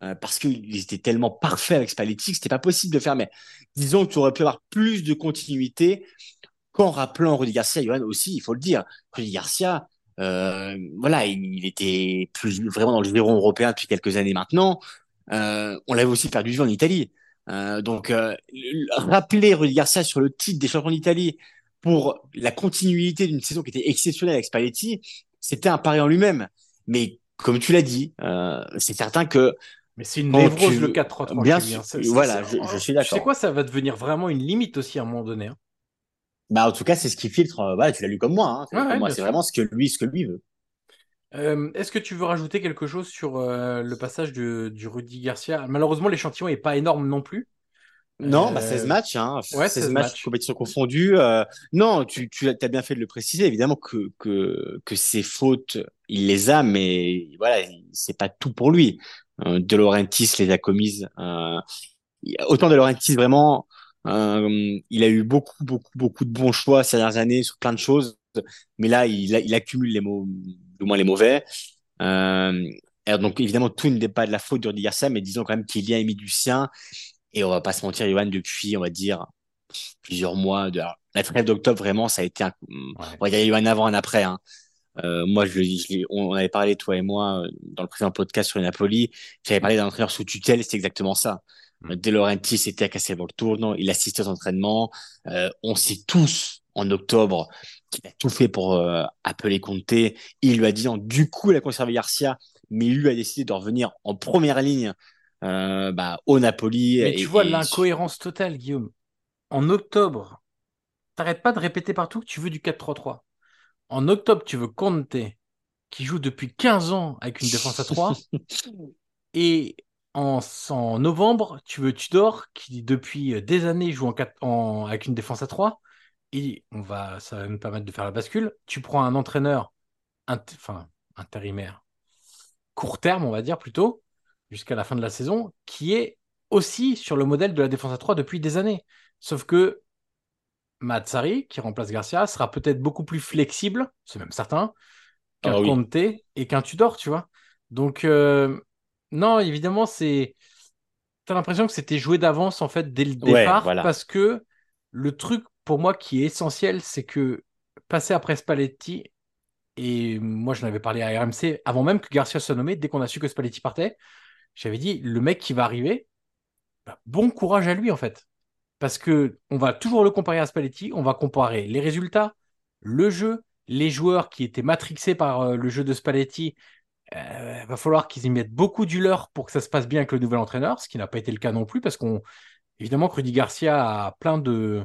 euh, parce qu'ils étaient tellement parfaits avec Spalletti que c'était pas possible de faire. Mais disons que tu aurais pu avoir plus de continuité qu'en rappelant Rudy Garcia, Johan aussi, il faut le dire. Rudy Garcia, euh, voilà, il, était plus vraiment dans le giron européen depuis quelques années maintenant. Euh, on l'avait aussi perdu de vue en Italie. Euh, donc, euh, le- rappeler Rudy Garcia sur le titre des champions d'Italie pour la continuité d'une saison qui était exceptionnelle avec Spalletti, c'était un pari en lui-même. Mais comme tu l'as dit, c'est certain que
Mais c'est une névrose,
tu-
le 4-3-3.
Bien sûr, voilà, je- je suis
Tu sais
d'accord.
quoi, ça va devenir vraiment une limite aussi à un moment donné. hein.
Bah, en tout cas, c'est ce qui filtre. euh, voilà, tu l'as lu comme moi. Hein, C'est
Ouais, ouais,
vraiment ce que lui, ce que lui veut.
Euh, Est-ce que tu veux rajouter quelque chose sur euh, le passage de, du Rudy Garcia? Malheureusement, l'échantillon est pas énorme non plus.
Non,
Euh,
bah 16 matchs, hein,
ouais,
16,
16
matchs,
matchs.
compétitions confondues. non, tu, tu as bien fait de le préciser. Évidemment que, que, que ses fautes, il les a, mais voilà, c'est pas tout pour lui. Euh, de Laurentiis les a commises. Euh, autant de Laurentiis, vraiment, euh, il a eu beaucoup, beaucoup, beaucoup de bons choix ces dernières années sur plein de choses. Mais là, il, accumule les mots, du moins les mauvais. Alors donc, évidemment, tout n'est pas de la faute de Rudy Garcia, mais disons quand même qu'il y a émis du sien. Et on va pas se mentir, Johan, depuis, on va dire, plusieurs mois. De... alors, la trêve d'octobre, vraiment, ça a été un...
Ouais.
On va dire, il y a eu un avant, un après. Hein. Euh, moi, je, je l'ai- on avait parlé, toi et moi, euh, dans le précédent podcast sur le Napoli. J'avais parlé d'un entraîneur sous tutelle, c'était exactement ça.
Mm.
Euh, De Laurentiis était à Castelvolturno, il assistait aux entraînements. Euh, on sait tous, en octobre, qu'il a tout fait pour euh, appeler Conte. Il lui a dit, en- du coup, il a conservé Garcia, mais lui a décidé de revenir en première ligne euh, bah, au Napoli.
Mais
et-
tu vois
et-
l'incohérence totale, Guillaume. En octobre, t'arrêtes pas de répéter partout que tu veux du 4-3-3. En octobre, tu veux Conte, qui joue depuis 15 ans avec une défense à 3. Et en, en novembre, tu veux Tudor, qui depuis des années joue en quatre- en- avec une défense à 3. Et on va, ça va nous permettre de faire la bascule. Tu prends un entraîneur, int- enfin, intérimaire, court terme, on va dire plutôt, jusqu'à la fin de la saison, qui est aussi sur le modèle de la défense à 3 depuis des années. Sauf que Matsari, qui remplace Garcia, sera peut-être beaucoup plus flexible, c'est même certain, qu'un
Ah oui.
Conte et qu'un Tudor, tu vois. Donc, euh, non, évidemment, c'est. T'as l'impression que c'était joué d'avance, en fait, dès le
Ouais,
départ,
voilà.
parce que le truc, pour moi, qui est essentiel, c'est que passer après Spalletti, et moi, je n'avais parlé à RMC avant même que Garcia soit nommé, dès qu'on a su que Spalletti partait, j'avais dit, le mec qui va arriver, bah, bon courage à lui, en fait. Parce que on va toujours le comparer à Spalletti, on va comparer les résultats, le jeu, les joueurs qui étaient matrixés par euh, le jeu de Spalletti. Euh, va falloir qu'ils y mettent beaucoup du pour que ça se passe bien avec le nouvel entraîneur, ce qui n'a pas été le cas non plus, parce qu'on évidemment que Garcia a plein de,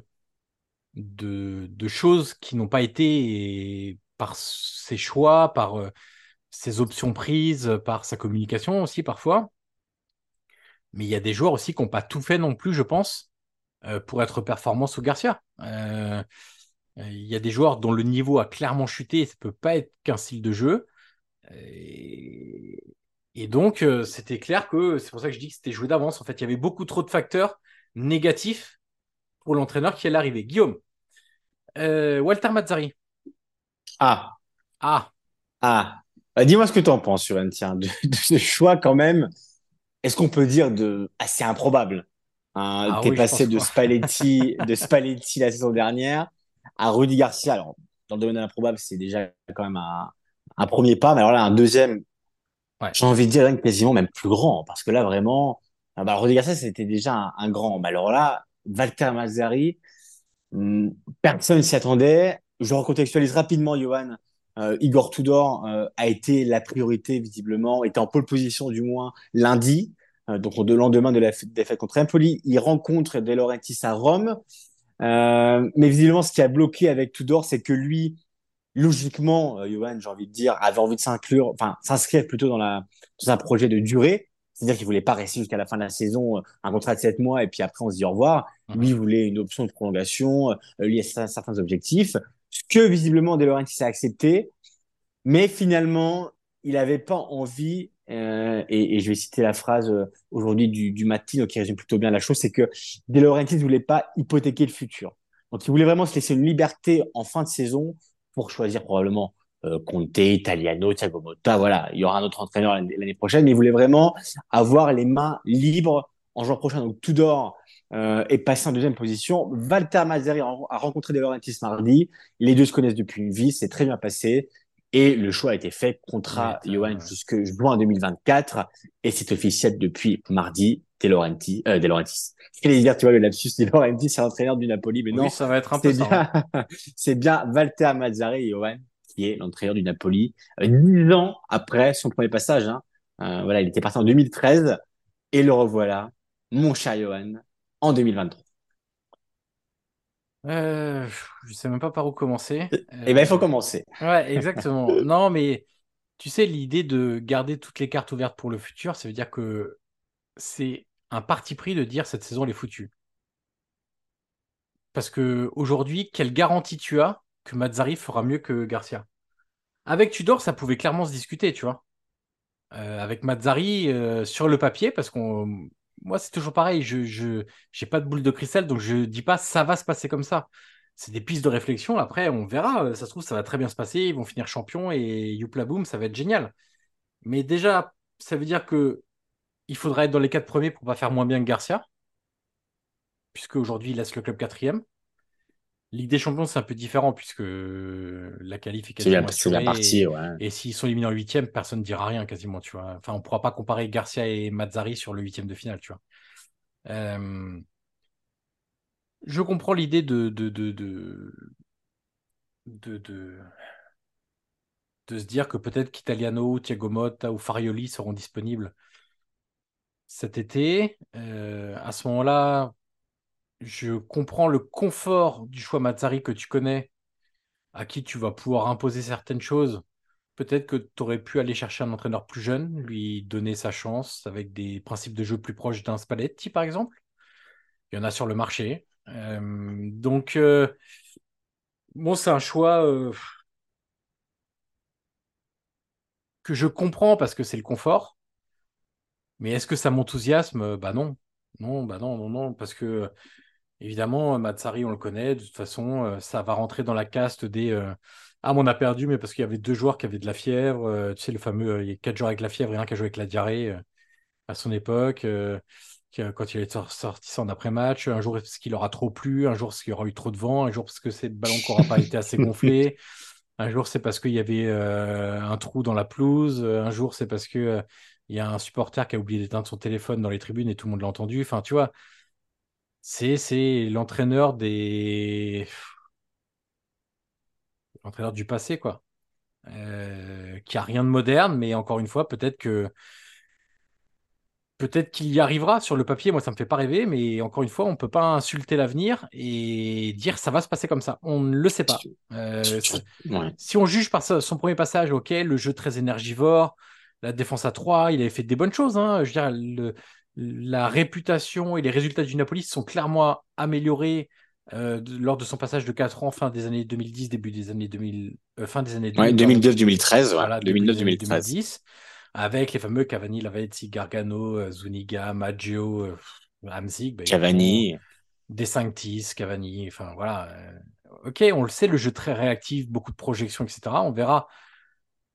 de, choses qui n'ont pas été par ses choix, par euh, ses options prises, par sa communication aussi parfois. Mais il y a des joueurs aussi qui n'ont pas tout fait non plus, je pense, pour être performants sous Garcia. Euh, il y a des joueurs dont le niveau a clairement chuté et ça peut pas être qu'un style de jeu. Et, donc, euh, c'était clair que c'est pour ça que je dis que c'était joué d'avance. En fait, il y avait beaucoup trop de facteurs négatifs pour l'entraîneur qui allait arriver. Guillaume, euh, Walter Mazzari.
Ah,
Ah,
ah. Bah, dis-moi ce que tu en penses, Johan, tiens, de, de ce choix quand même. Est-ce qu'on peut dire de assez improbable? Hein,
ah
t'es
oui,
passé de. Spalletti, de Spalletti la saison dernière à Rudy Garcia. Alors, dans le domaine de l'improbable, c'est déjà quand même un, un premier pas, mais alors là, un deuxième,
Ouais.
j'ai envie de dire quasiment même plus grand, parce que là, vraiment, ah bah, Rudy Garcia, c'était déjà un, un grand. Mais alors là, Walter Mazzari, hum, personne s'y attendait. Je recontextualise rapidement, Johan. Euh, Igor Tudor euh, a été la priorité, visiblement, était en pole position du moins lundi. Euh, donc, au lendemain de la défaite contre Empoli, il rencontre De Laurentiis à Rome. Euh, mais visiblement, ce qui a bloqué avec Tudor, c'est que lui, logiquement, euh, Johan, j'ai envie de dire, avait envie de s'inclure, enfin, s'inscrire plutôt dans la, dans un projet de durée. C'est-à-dire qu'il voulait pas rester jusqu'à la fin de la saison, euh, un contrat de sept mois, et puis après, on se dit au revoir.
Mhm.
Lui, il voulait une option de prolongation, euh, liée à certains certains objectifs, ce que visiblement De Laurentiis a accepté. Mais finalement, il n'avait pas envie, euh, et, et je vais citer la phrase euh, aujourd'hui du, du Mattino qui résume plutôt bien la chose, c'est que De Laurentiis ne voulait pas hypothéquer le futur. Donc, il voulait vraiment se laisser une liberté en fin de saison pour choisir probablement euh, Conte, Italiano, Thiago Motta. Voilà, il y aura un autre entraîneur l'année prochaine, mais il voulait vraiment avoir les mains libres en juin prochain. Donc, Tudor euh, est passé en deuxième position. Walter Mazzari a rencontré De Laurentiis mardi. Les deux se connaissent depuis une vie, c'est très bien passé. Et le choix a été fait, contrat
Ouais,
Johan jusque juin 2024. Et c'est officiel depuis mardi, De. Euh, De Laurentiis. Je dire, tu vois, le lapsus, De Laurentiis, c'est l'entraîneur du Napoli, mais non,
oui, ça va être un peu
bien, c'est bien Walter Mazzari, Johan, qui est l'entraîneur du Napoli, euh, dix ans après son premier passage. Hein. Euh, voilà, il était parti en 2013 et le revoilà, mon cher Johan, en 2023.
Euh, je sais même pas par où commencer.
Et ben, il faut
Euh,
commencer.
Ouais, exactement. Non, mais tu sais, l'idée de garder toutes les cartes ouvertes pour le futur, ça veut dire que c'est un parti pris de dire cette saison elle est foutue. Parce que aujourd'hui, quelle garantie tu as que Mazzari fera mieux que Garcia? Avec Tudor, ça pouvait clairement se discuter, tu vois. Euh, avec Mazzari, euh, sur le papier, parce qu'on, moi, c'est toujours pareil, je, j'ai pas de boule de cristal, donc je dis pas ça va se passer comme ça. C'est des pistes de réflexion. Après, on verra. Euh, Ça se trouve, ça va très bien se passer. Ils vont finir champions et youpla boum, ça va être génial. Mais déjà, ça veut dire que il faudra être dans les quatre premiers pour pas faire moins bien que Garcia, puisque aujourd'hui il laisse le club quatrième. Ligue des Champions, c'est un peu différent puisque la qualif est
C'est bien, c'est bien parti, ouais.
Et s'ils sont éliminés en huitième, personne ne dira rien quasiment, tu vois. Enfin, on pourra pas comparer Garcia et Mazzari sur le huitième de finale, tu vois. Euh, Je comprends l'idée de de, de, de, de, de, de se dire que peut-être qu'Italiano, Thiago Motta ou Farioli seront disponibles cet été. Euh, à ce moment-là, je comprends le confort du choix Mazzari que tu connais, à qui tu vas pouvoir imposer certaines choses. Peut-être que tu aurais pu aller chercher un entraîneur plus jeune, lui donner sa chance avec des principes de jeu plus proches d'un Spalletti, par exemple. Il y en a sur le marché. Euh, donc, euh, bon, c'est un choix euh, que je comprends parce que c'est le confort. Mais est-ce que ça m'enthousiasme? Bah non. Non, bah non, non, non, parce que évidemment, Matsari, on le connaît, de toute façon, euh, ça va rentrer dans la caste des euh, Ah, mais on a perdu, mais parce qu'il y avait deux joueurs qui avaient de la fièvre, euh, tu sais, le fameux, euh, il y a quatre joueurs avec la fièvre et un qui a joué avec la diarrhée euh, à son époque, euh, qui, euh, quand il est sor- sorti ça en après-match, un jour parce qu'il aura trop plu, un jour parce qu'il y aura eu trop de vent, un jour parce que c'est le ballon qui n'aura pas été assez gonflé, un jour c'est parce qu'il y avait euh, un trou dans la pelouse, euh, un jour c'est parce que euh, il y a un supporter qui a oublié d'éteindre son téléphone dans les tribunes et tout le monde l'a entendu. Enfin, tu vois, c'est l'entraîneur des l'entraîneur du passé, quoi. Euh, qui a rien de moderne, mais encore une fois, peut-être que Peut-être qu'il y arrivera sur le papier, moi ça me fait pas rêver, mais encore une fois, on peut pas insulter l'avenir et dire ça va se passer comme ça. On ne le sait pas. Euh,
Ouais.
si on juge par son premier passage, ok, le jeu très énergivore, la défense à 3, il avait fait des bonnes choses. Hein. Je veux dire, le- la réputation et les résultats du Napoli sont clairement améliorés euh, lors de son passage de 4 ans, fin des années 2010, début des années 2000, euh, fin des années 2000.
Ouais,
pardon.
2009-2013, ouais.
Voilà, début des années
2009-2013.
2010, avec les fameux Cavani, Lavezzi, Gargano, euh, Zuniga, Maggio, euh, Hamsik, bah,
Cavani.
De Sanctis, Cavani, enfin voilà. euh, ok, on le sait, le jeu très réactif, beaucoup de projections, etc. On verra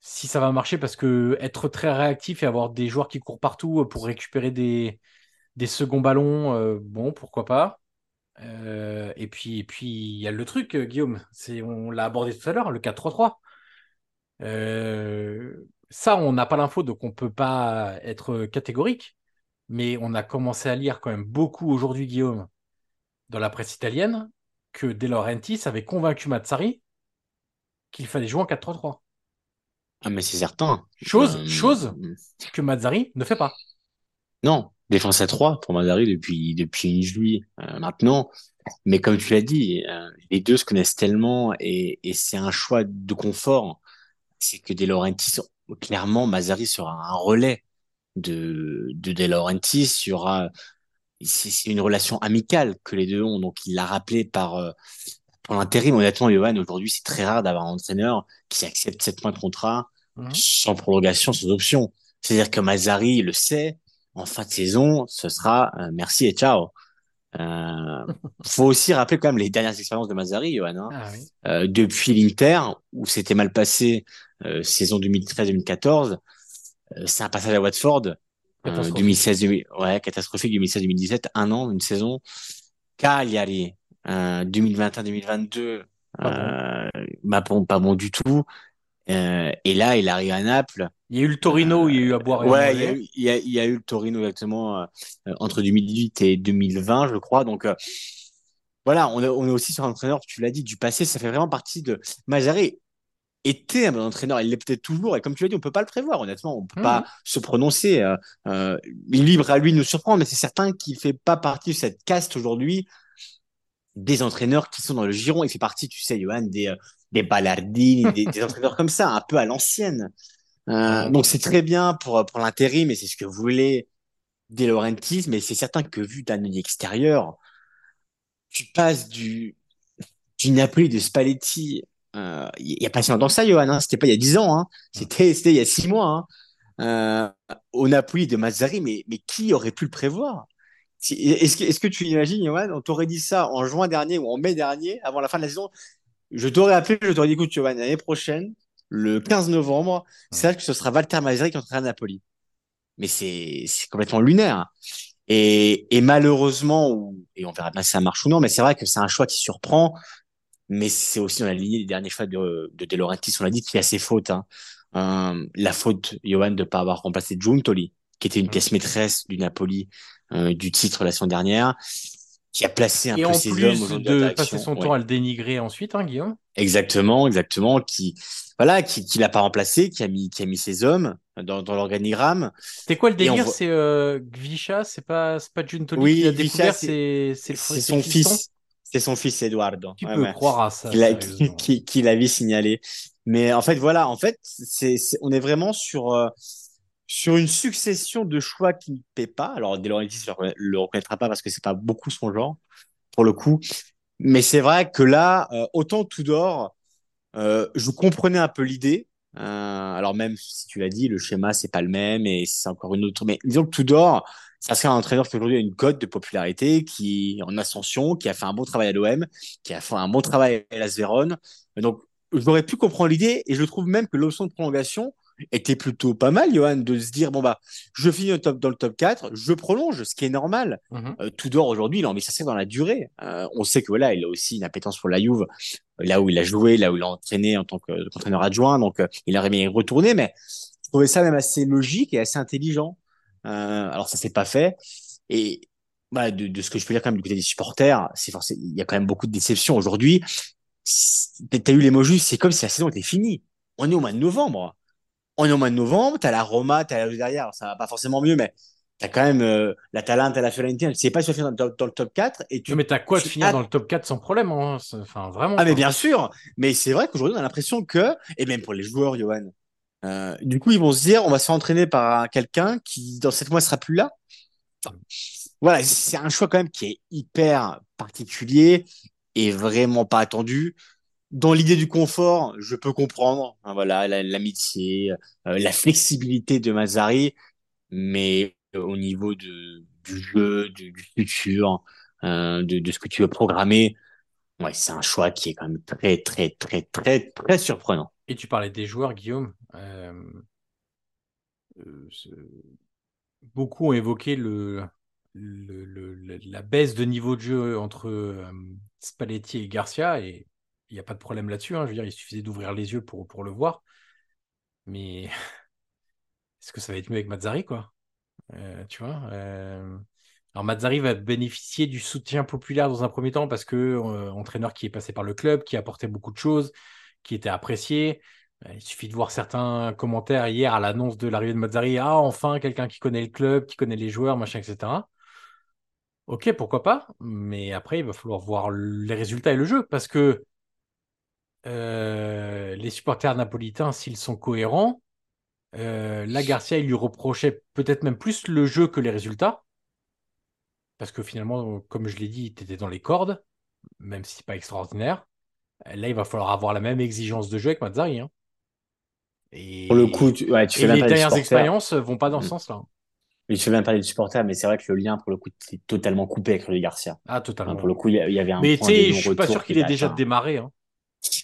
si ça va marcher parce que être très réactif et avoir des joueurs qui courent partout euh, pour récupérer des, seconds ballons, euh, bon, pourquoi pas. Euh, et puis, et puis, il y a le truc, Guillaume, on l'a abordé tout à l'heure, le 4-3-3. Euh, ça, on n'a pas l'info, donc on peut pas être catégorique. Mais on a commencé à lire quand même beaucoup aujourd'hui, Guillaume, dans la presse italienne, que De Laurentiis avait convaincu Mazzari qu'il fallait jouer en 4-3-3.
Ah, mais c'est certain.
Chose,
Euh,
chose que Mazzari ne fait pas.
Non, défense à 3 pour Mazzari depuis, depuis une juillet euh, maintenant. Mais comme tu l'as dit, euh, les deux se connaissent tellement et, et c'est un choix de confort. C'est que De Laurentiis, clairement, Mazzari sera un relais de, de De Laurentiis. Aura, c'est une relation amicale que les deux ont. Donc, il l'a rappelé par, pour l'intérim. Honnêtement, Johan, aujourd'hui, c'est très rare d'avoir un entraîneur qui accepte 7 points de contrat
Mhm.
sans prolongation, sans option. C'est-à-dire que Mazzari le sait, en fin de saison, ce sera euh, merci et ciao. Euh, faut aussi rappeler quand même les dernières expériences de Mazzari, Johan. hein.
Ah oui.
Euh, depuis l'Inter, où c'était mal passé, euh, saison 2013-2014, euh, c'est un passage à Watford, euh,
Catastrophique.
2016, 2000 ouais, catastrophique, 2016-2017, un an, une saison. Cagliari, euh, 2021-2022,
Pas bon.
euh, bah bon, pas bon du tout. Euh, et là, il arrive à Naples.
Il y a eu le Torino, il y a eu à boire et
Ouais, il y, a eu, il, y a, il y a eu le Torino exactement euh, euh, entre 2018 et 2020, je crois. Donc euh, voilà, on est, on est aussi sur un entraîneur, tu l'as dit, du passé. Ça fait vraiment partie de. Mazzari était un bon entraîneur, il l'est peut-être toujours. Et comme tu l'as dit, on peut pas le prévoir. Honnêtement, on peut
Mhm.
pas se prononcer. Euh, euh, libre à lui de nous surprendre, mais c'est certain qu'il fait pas partie de cette caste aujourd'hui des entraîneurs qui sont dans le giron. Il fait partie, tu sais, Johan, des, euh, des Ballardini, des, des entraîneurs comme ça, un peu à l'ancienne. Euh, donc c'est très bien pour, pour l'intérim, et c'est ce que voulait De Laurentiis, mais c'est certain que vu d'un œil extérieur, tu passes du, du Napoli de Spalletti, euh, il y a pas si longtemps que ça, Johan, hein, c'était pas il y a 10 ans, hein, c'était, c'était il y a 6 mois, hein, euh, au Napoli de Mazzari, mais, mais qui aurait pu le prévoir? Est-ce que, tu imagines, Johan, on t'aurait dit ça en juin dernier ou en mai dernier, avant la fin de la saison, je t'aurais appelé, je t'aurais dit, écoute, Johan, l'année prochaine, le 15 novembre, sache que ce sera Walter Mazzari qui entraînera Napoli. Mais c'est, c'est complètement lunaire. Et, et malheureusement, et on verra bien si ça marche ou non, mais c'est vrai que c'est un choix qui surprend. Mais c'est aussi dans la lignée des derniers choix de, de De Laurentiis, on l'a dit, qu'il a ses fautes. Hein. Euh, la faute, Johan, de ne pas avoir remplacé Giuntoli, qui était une pièce maîtresse du Napoli, euh, du titre la saison dernière, qui a placé un
Et
peu
en
ses hommes
plus de passer son
Ouais.
temps à le dénigrer ensuite, hein, Guillaume.
Exactement, exactement, qui voilà, qui, qui l'a pas remplacé, qui a mis, qui a mis ses hommes dans, dans l'organigramme.
C'était quoi le délire?
voit-
C'est euh, Gvisha, c'est pas, c'est pas Giuntoli
Oui,
qui l'a
Gvisha,
découvert,
c'est-
c'est
son fils, c'est son fils Eduardo.
Tu
Ouais,
peux
ouais.
croire à ça,
Qui l'a- qui, qui, qui l'avait signalé. Mais en fait, voilà, en fait, c'est, c'est- on est vraiment sur, euh, sur une succession de choix qui ne paient pas. Alors, De Laurentiis le, reconna- le reconnaîtra pas parce que c'est pas beaucoup son genre, pour le coup. Mais c'est vrai que là, euh, autant Tudor, euh, je comprenais un peu l'idée. Euh, alors même si tu l'as dit, le schéma c'est pas le même et c'est encore une autre. Mais disons que Tudor, ça serait un entraîneur qui aujourd'hui a une cote de popularité, qui est en ascension, qui a fait un bon travail à l'OM, qui a fait un bon travail à Las Vérone. Donc j'aurais pu comprendre l'idée et je trouve même que l'option de prolongation était plutôt pas mal, Johan, de se dire bon bah je finis top, dans le top 4, je prolonge, ce qui est normal.
Mhm.
Euh, Tudor aujourd'hui, il a envie de s'inscrire dans la durée. Euh, on sait que voilà, il a aussi une appétence pour la Juve, euh, là où il a joué, là où il a entraîné en tant que- qu'entraîneur adjoint, donc euh, il aurait bien y retourner, mais je trouvais ça même assez logique et assez intelligent. Alors ça s'est pas fait et bah, de, de ce que je peux dire quand même du côté des supporters, c'est il y a quand même beaucoup de déceptions aujourd'hui. T'as eu les mots justes, c'est comme si la saison était finie. On est au mois de novembre. On est au mois de novembre, t'as la Roma, t'as la derrière, alors ça va pas forcément mieux, mais T'as quand même euh, la Talente la Fiorentina. Tu sais pas si tu vas finir dans, dans le top 4. Et tu,
mais t'as quoi de
tu
finir dans le top 4 sans problème hein Enfin, vraiment.
Ah, mais bien sûr. Mais c'est vrai qu'aujourd'hui, on a l'impression que, et même pour les joueurs, Johan, euh, du coup, ils vont se dire, on va se faire entraîner par quelqu'un qui, dans sept mois, sera plus là. Voilà, c'est un choix quand même qui est hyper particulier et vraiment pas attendu. Dans l'idée du confort, je peux comprendre, hein, voilà, la- l'amitié, euh, la flexibilité de Mazzari, mais au niveau de, du jeu, du, futur, euh, de, ce que tu veux programmer, ouais, c'est un choix qui est quand même très, très, très, très, très surprenant.
Et tu parlais des joueurs, Guillaume. Euh, euh, beaucoup ont évoqué la baisse de niveau de jeu entre euh, Spalletti et Garcia, et il n'y a pas de problème là-dessus. hein. Je veux dire, il suffisait d'ouvrir les yeux pour, pour le voir. Mais est-ce que ça va être mieux avec Mazzari, quoi? Euh, Tu vois euh, Alors Mazzari va bénéficier du soutien populaire dans un premier temps parce que euh, entraîneur qui est passé par le club, qui apportait beaucoup de choses, qui était apprécié. Il suffit de voir certains commentaires hier à l'annonce de l'arrivée de Mazzari. Ah, enfin, quelqu'un qui connaît le club, qui connaît les joueurs, machin, etc. Ok, pourquoi pas, mais après, il va falloir voir les résultats et le jeu parce que euh, les supporters napolitains, s'ils sont cohérents, euh, là, Garcia, il lui reprochait peut-être même plus le jeu que les résultats. Parce que finalement, comme je l'ai dit, tu étais dans les cordes, même si c'est pas extraordinaire. Là, il va falloir avoir la même exigence de jeu avec Mazzari. hein. Et,
Pour le coup, tu, ouais, tu
et
fais bien
les dernières expériences vont pas dans ce
Mm.
sens-là.
Mais tu fais bien parler des supporters, mais c'est vrai que le lien, pour le coup, c'est totalement coupé avec Rudy Garcia.
Ah, totalement.
pour le coup, il y avait un
Mais tu sais, je suis pas sûr
qui
qu'il ait déjà démarré. hein.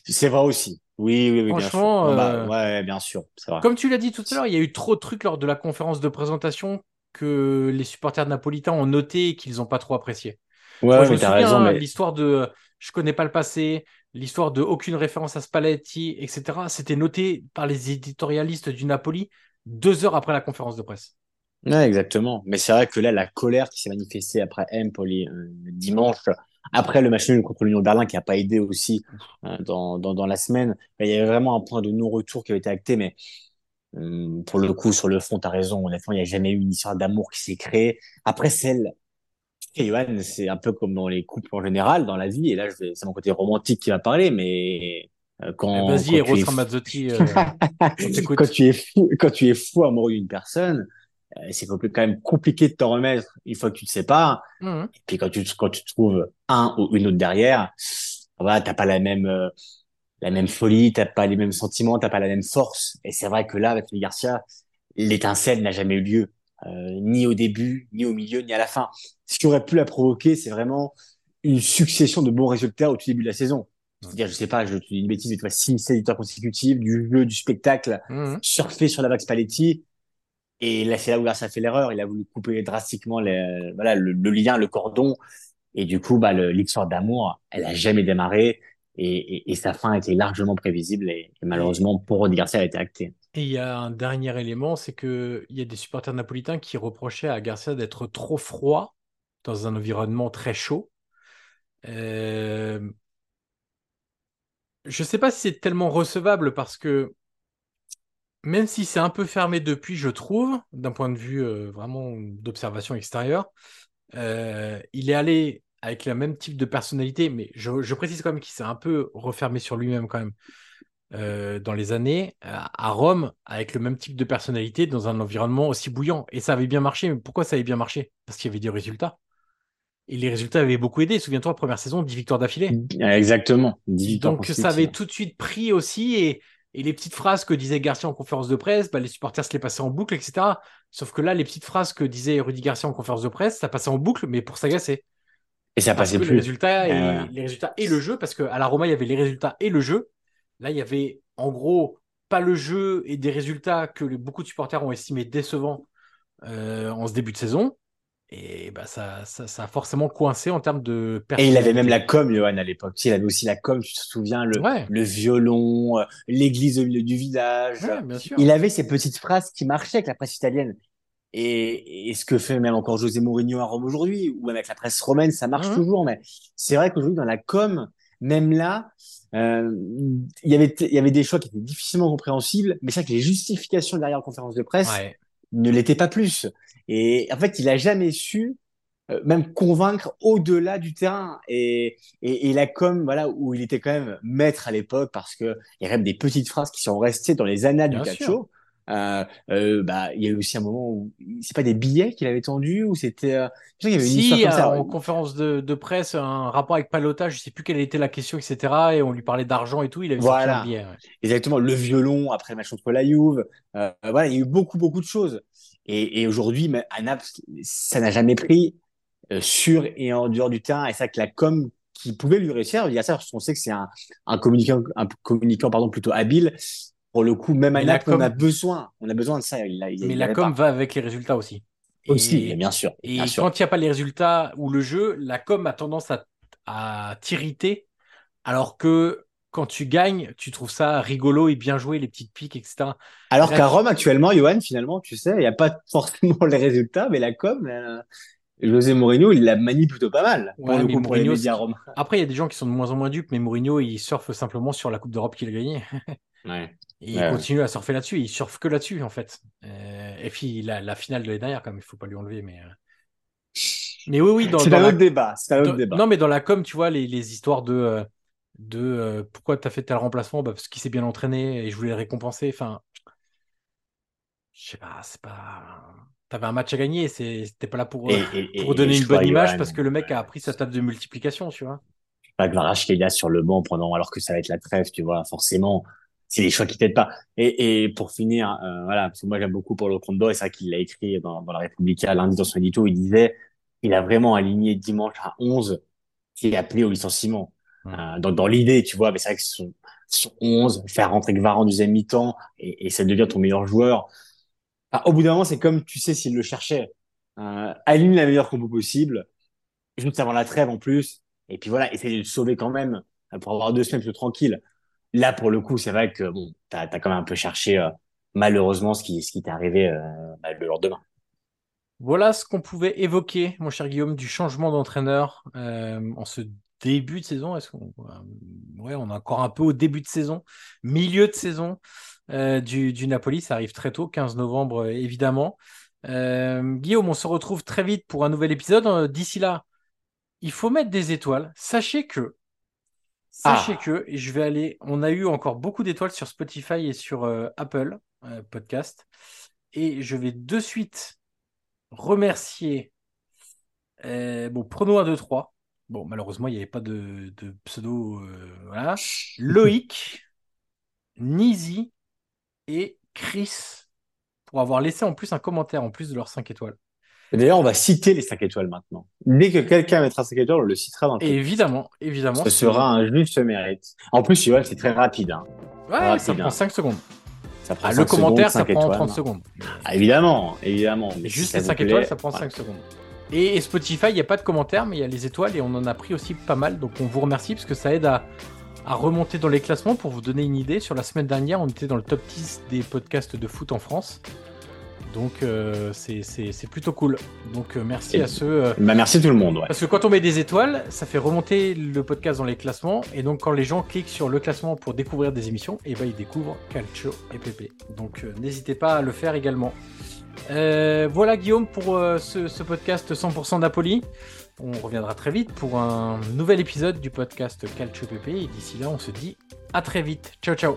C'est vrai aussi. Oui, oui, oui, bien sûr.
Franchement,
bah,
euh,
ouais, bien sûr, vrai.
Comme tu l'as dit tout à l'heure, il y a eu trop de trucs lors de la conférence de présentation que les supporters napolitains ont noté et qu'ils n'ont pas trop apprécié.
Ouais,
Moi, je
mais
me
t'as
souviens,
raison, mais
l'histoire de je connais pas le passé, l'histoire de aucune référence à Spalletti, etc. C'était noté par les éditorialistes du Napoli deux heures après la conférence de presse.
Ouais, exactement. Mais c'est vrai que là, la colère qui s'est manifestée après Empoli euh, dimanche, après le match nul contre l'Union de Berlin, qui a pas aidé aussi euh, dans, dans, dans la semaine, bah, il y avait vraiment un point de non-retour qui avait été acté. Mais euh, pour le coup, sur le fond, t'as raison. Honnêtement, il n'y a jamais eu une histoire d'amour qui s'est créée. Après, celle, et Johan, c'est un peu comme dans les couples en général, dans la vie. Et là, vais- c'est mon côté romantique qui va parler, mais euh, quand,
Vas-y,
quand tu
Eros
es
Ramazzotti, euh,
quand tu es fou, quand tu es fou amoureux d'une personne, c'est compli- quand même compliqué de t'en remettre une fois que tu te sépares.
Mhm.
Et puis quand tu, quand tu trouves un ou une autre derrière, voilà, t'as pas la même, euh, la même folie, t'as pas les mêmes sentiments, t'as pas la même force. Et c'est vrai que là, avec Lee Garcia, l'étincelle n'a jamais eu lieu, euh, ni au début, ni au milieu, ni à la fin. Ce qui aurait pu la provoquer, c'est vraiment une succession de bons résultats au tout début de la saison. C'est-à-dire, je sais pas, je te dis une bêtise, mais tu vois, 6 7 victoires consécutives, du jeu, du spectacle,
Mhm.
surfer sur la vague Spalletti. Et là, c'est là où Garcia a fait l'erreur. Il a voulu couper drastiquement les, voilà, le, le lien, le cordon. Et du coup, bah, l'histoire d'amour, elle a jamais démarré. Et, et, et sa fin était largement prévisible. Et, et malheureusement, pour Garcia, elle a été actée.
Et il y a un dernier élément, c'est que il y a des supporters napolitains qui reprochaient à Garcia d'être trop froid dans un environnement très chaud. Euh, Je sais pas si c'est tellement recevable parce que même si c'est un peu fermé depuis, je trouve, d'un point de vue euh, vraiment d'observation extérieure, euh, il est allé avec le même type de personnalité, mais je, je précise quand même qu'il s'est un peu refermé sur lui-même quand même euh, dans les années à Rome avec le même type de personnalité dans un environnement aussi bouillant. Et ça avait bien marché. Mais pourquoi ça avait bien marché? Parce qu'il y avait des résultats. Et les résultats avaient beaucoup aidé. Souviens-toi, première saison, 10 victoires d'affilée.
Exactement. 10 victoires
Donc ça avait tout de suite pris aussi. Et, et les petites phrases que disait Garcia en conférence de presse, bah, les supporters se les passaient en boucle, etc. Sauf que là, les petites phrases que disait Rudy Garcia en conférence de presse, ça passait en boucle, mais pour s'agacer.
Et ça
Parce
passait
que les
plus.
résultats, et, les résultats et le jeu, parce qu'à la Roma, il y avait les résultats et le jeu. Là, il y avait en gros pas le jeu et des résultats que les- beaucoup de supporters ont estimé décevants euh, en ce début de saison. Et bah, ça, ça, ça a forcément coincé en termes de
Et il avait même la com, Johan, à l'époque. Tu sais, il avait aussi la com, tu te souviens, le,
Ouais.
le violon, euh, l'église au milieu du village.
Ouais, bien sûr.
Il avait ces petites phrases qui marchaient avec la presse italienne. Et, et ce que fait même encore José Mourinho à Rome aujourd'hui, ou même avec la presse romaine, ça marche
Mhm.
toujours. Mais c'est vrai qu'aujourd'hui, dans la com, même là, euh, il y avait, il y avait des choix qui étaient difficilement compréhensibles. Mais c'est vrai que les justifications derrière la conférence de presse,
Ouais.
Ne l'était pas plus. Et en fait, il a jamais su euh, même convaincre au-delà du terrain. Et, et, et la com, voilà, où il était quand même maître à l'époque, parce que il y a quand même des petites phrases qui sont restées dans les annales
Bien
du
sûr.
Euh, euh, bah, il y a eu aussi un moment où c'est pas des billets qu'il avait tendus ou c'était, euh, je sais qu'il y avait une
Si,
histoire comme ça.
euh, en conférence de, de presse, un rapport avec Palota, je sais plus quelle était la question, etc. Et on lui parlait d'argent et tout, il avait
Voilà.
un billet. ouais.
Exactement, le violon après le match contre la Juve. Euh, voilà, il y a eu beaucoup, beaucoup de choses. Et, et aujourd'hui, à Naples, ça n'a jamais pris euh, sur et en dehors du terrain. Et ça que la com qui pouvait lui réussir, il y a ça, parce qu'on sait que c'est un, un communicant, un communicant pardon, plutôt habile. Pour le coup, même à
la
Naples, on
com-
a besoin. On a besoin de ça. Il, il,
Mais
il
la com
pas.
va avec les résultats aussi.
Aussi,
Et-
bien sûr.
Et
bien sûr.
quand il n'y a pas les résultats ou le jeu, la com a tendance à, à t'irriter, alors que quand tu gagnes, tu trouves ça rigolo et bien joué, les petites piques, etc.
Alors qu'à Rome, actuellement, Johan, finalement, tu sais, il n'y a pas forcément les résultats, mais la com, euh, José Mourinho, il la manie plutôt pas mal. Pour
Ouais,
le pour les.
Après, il y a des gens qui sont de moins en moins dupes, mais Mourinho, il surfe simplement sur la Coupe d'Europe qu'il a gagnée.
Ouais.
Et il continue à surfer là-dessus. Il surfe que là-dessus, en fait. Euh, et puis, la, la finale de l'année dernière, quand même, il faut pas lui enlever. Mais, euh. mais oui, oui, dans,
C'est
dans
un
la...
autre débat. C'est un autre
dans-
débat.
Non, mais dans la com, tu vois, les, les histoires de, euh, de euh, pourquoi tu as fait tel remplacement bah, Parce qu'il s'est bien entraîné et je voulais le récompenser. Enfin, je sais pas, c'est pas. T'avais un match à gagner, c'est- c'était pas là pour,
Et- et-
pour
et-
donner
et
une bonne image parce que le mec a appris sa table de multiplication, tu vois.
Pas Kvaratskhelia sur le banc pendant, alors que ça va être la trêve, tu vois. Forcément, c'est des choix qui t'aident pas. Et, et pour finir, euh, voilà, parce que moi j'aime beaucoup pour le compte d'or, et c'est vrai qu'il l'a écrit dans, dans la Repubblica lundi dans son édito, il disait, il a vraiment aligné dimanche à 11 qui est appelé au licenciement.
Mm.
Euh, dans dans l'idée, tu vois, mais c'est vrai que ce sont 11, faire rentrer Gvarant en deuxième mi-temps, et, et ça devient ton meilleur joueur. Enfin, au bout d'un moment, c'est comme, tu sais, s'il le cherchait. Euh, aligne la meilleure combo possible, juste avant la trêve en plus, et puis voilà, essayer de le sauver quand même, euh, pour avoir deux semaines plus tranquilles. Là, pour le coup, c'est vrai que bon, t'as as quand même un peu cherché, euh, malheureusement, ce qui, ce t'est arrivé euh, bah, le lendemain.
Voilà ce qu'on pouvait évoquer, mon cher Guillaume, du changement d'entraîneur euh, en ce début de saison. Est-ce qu'on, ouais, on est encore un peu au début de saison, milieu de saison du, du Napoli. Ça arrive très tôt, 15 novembre, évidemment. Guillaume, on se retrouve très vite pour un nouvel épisode. D'ici là, il faut mettre des étoiles. Sachez que, sachez
Ah.
que, je vais aller. On a eu encore beaucoup d'étoiles sur Spotify et sur euh, Apple euh, Podcast, et je vais de suite remercier euh, bon, Prono 1, 2, 3. Bon, malheureusement, il n'y avait pas de, de pseudo. voilà. Loïc, Nizi et Chris pour avoir laissé en plus un commentaire en plus de leurs 5 étoiles.
D'ailleurs, on va citer les 5 étoiles maintenant. Dès que quelqu'un mettra 5 étoiles, on le citera dans le
évidemment, évidemment.
Ce sera un juste mérite. En plus, tu vois, c'est très rapide. Hein.
Ouais,
rapide,
ça
hein.
prend 5 secondes.
Ça prend
Ah, le
5
commentaire,
secondes,
ça
5
prend
étoiles.
30 secondes.
Ah, évidemment, évidemment. Mais
Et
si
juste les
vous
5
plaît,
étoiles, ça prend
voilà.
5 secondes. Et, et Spotify, il n'y a pas de commentaires, mais il y a les étoiles et on en a pris aussi pas mal. Donc on vous remercie parce que ça aide à, à remonter dans les classements. Pour vous donner une idée, sur la semaine dernière, on était dans le top 10 des podcasts de foot en France. Donc euh, c'est- plutôt cool. Donc euh, merci
Et-
à ceux. euh,
Bah, merci tout le monde. Ouais.
parce que quand on met des étoiles, ça fait remonter le podcast dans les classements. Et donc, quand les gens cliquent sur le classement pour découvrir des émissions, et ben, ils découvrent Calcio et Pépé. Donc, euh, n'hésitez pas à le faire également. Euh, voilà, Guillaume, pour euh, ce, ce podcast 100% Napoli. On reviendra très vite pour un nouvel épisode du podcast Calcio Pépé. Et d'ici là, on se dit à très vite. Ciao, ciao.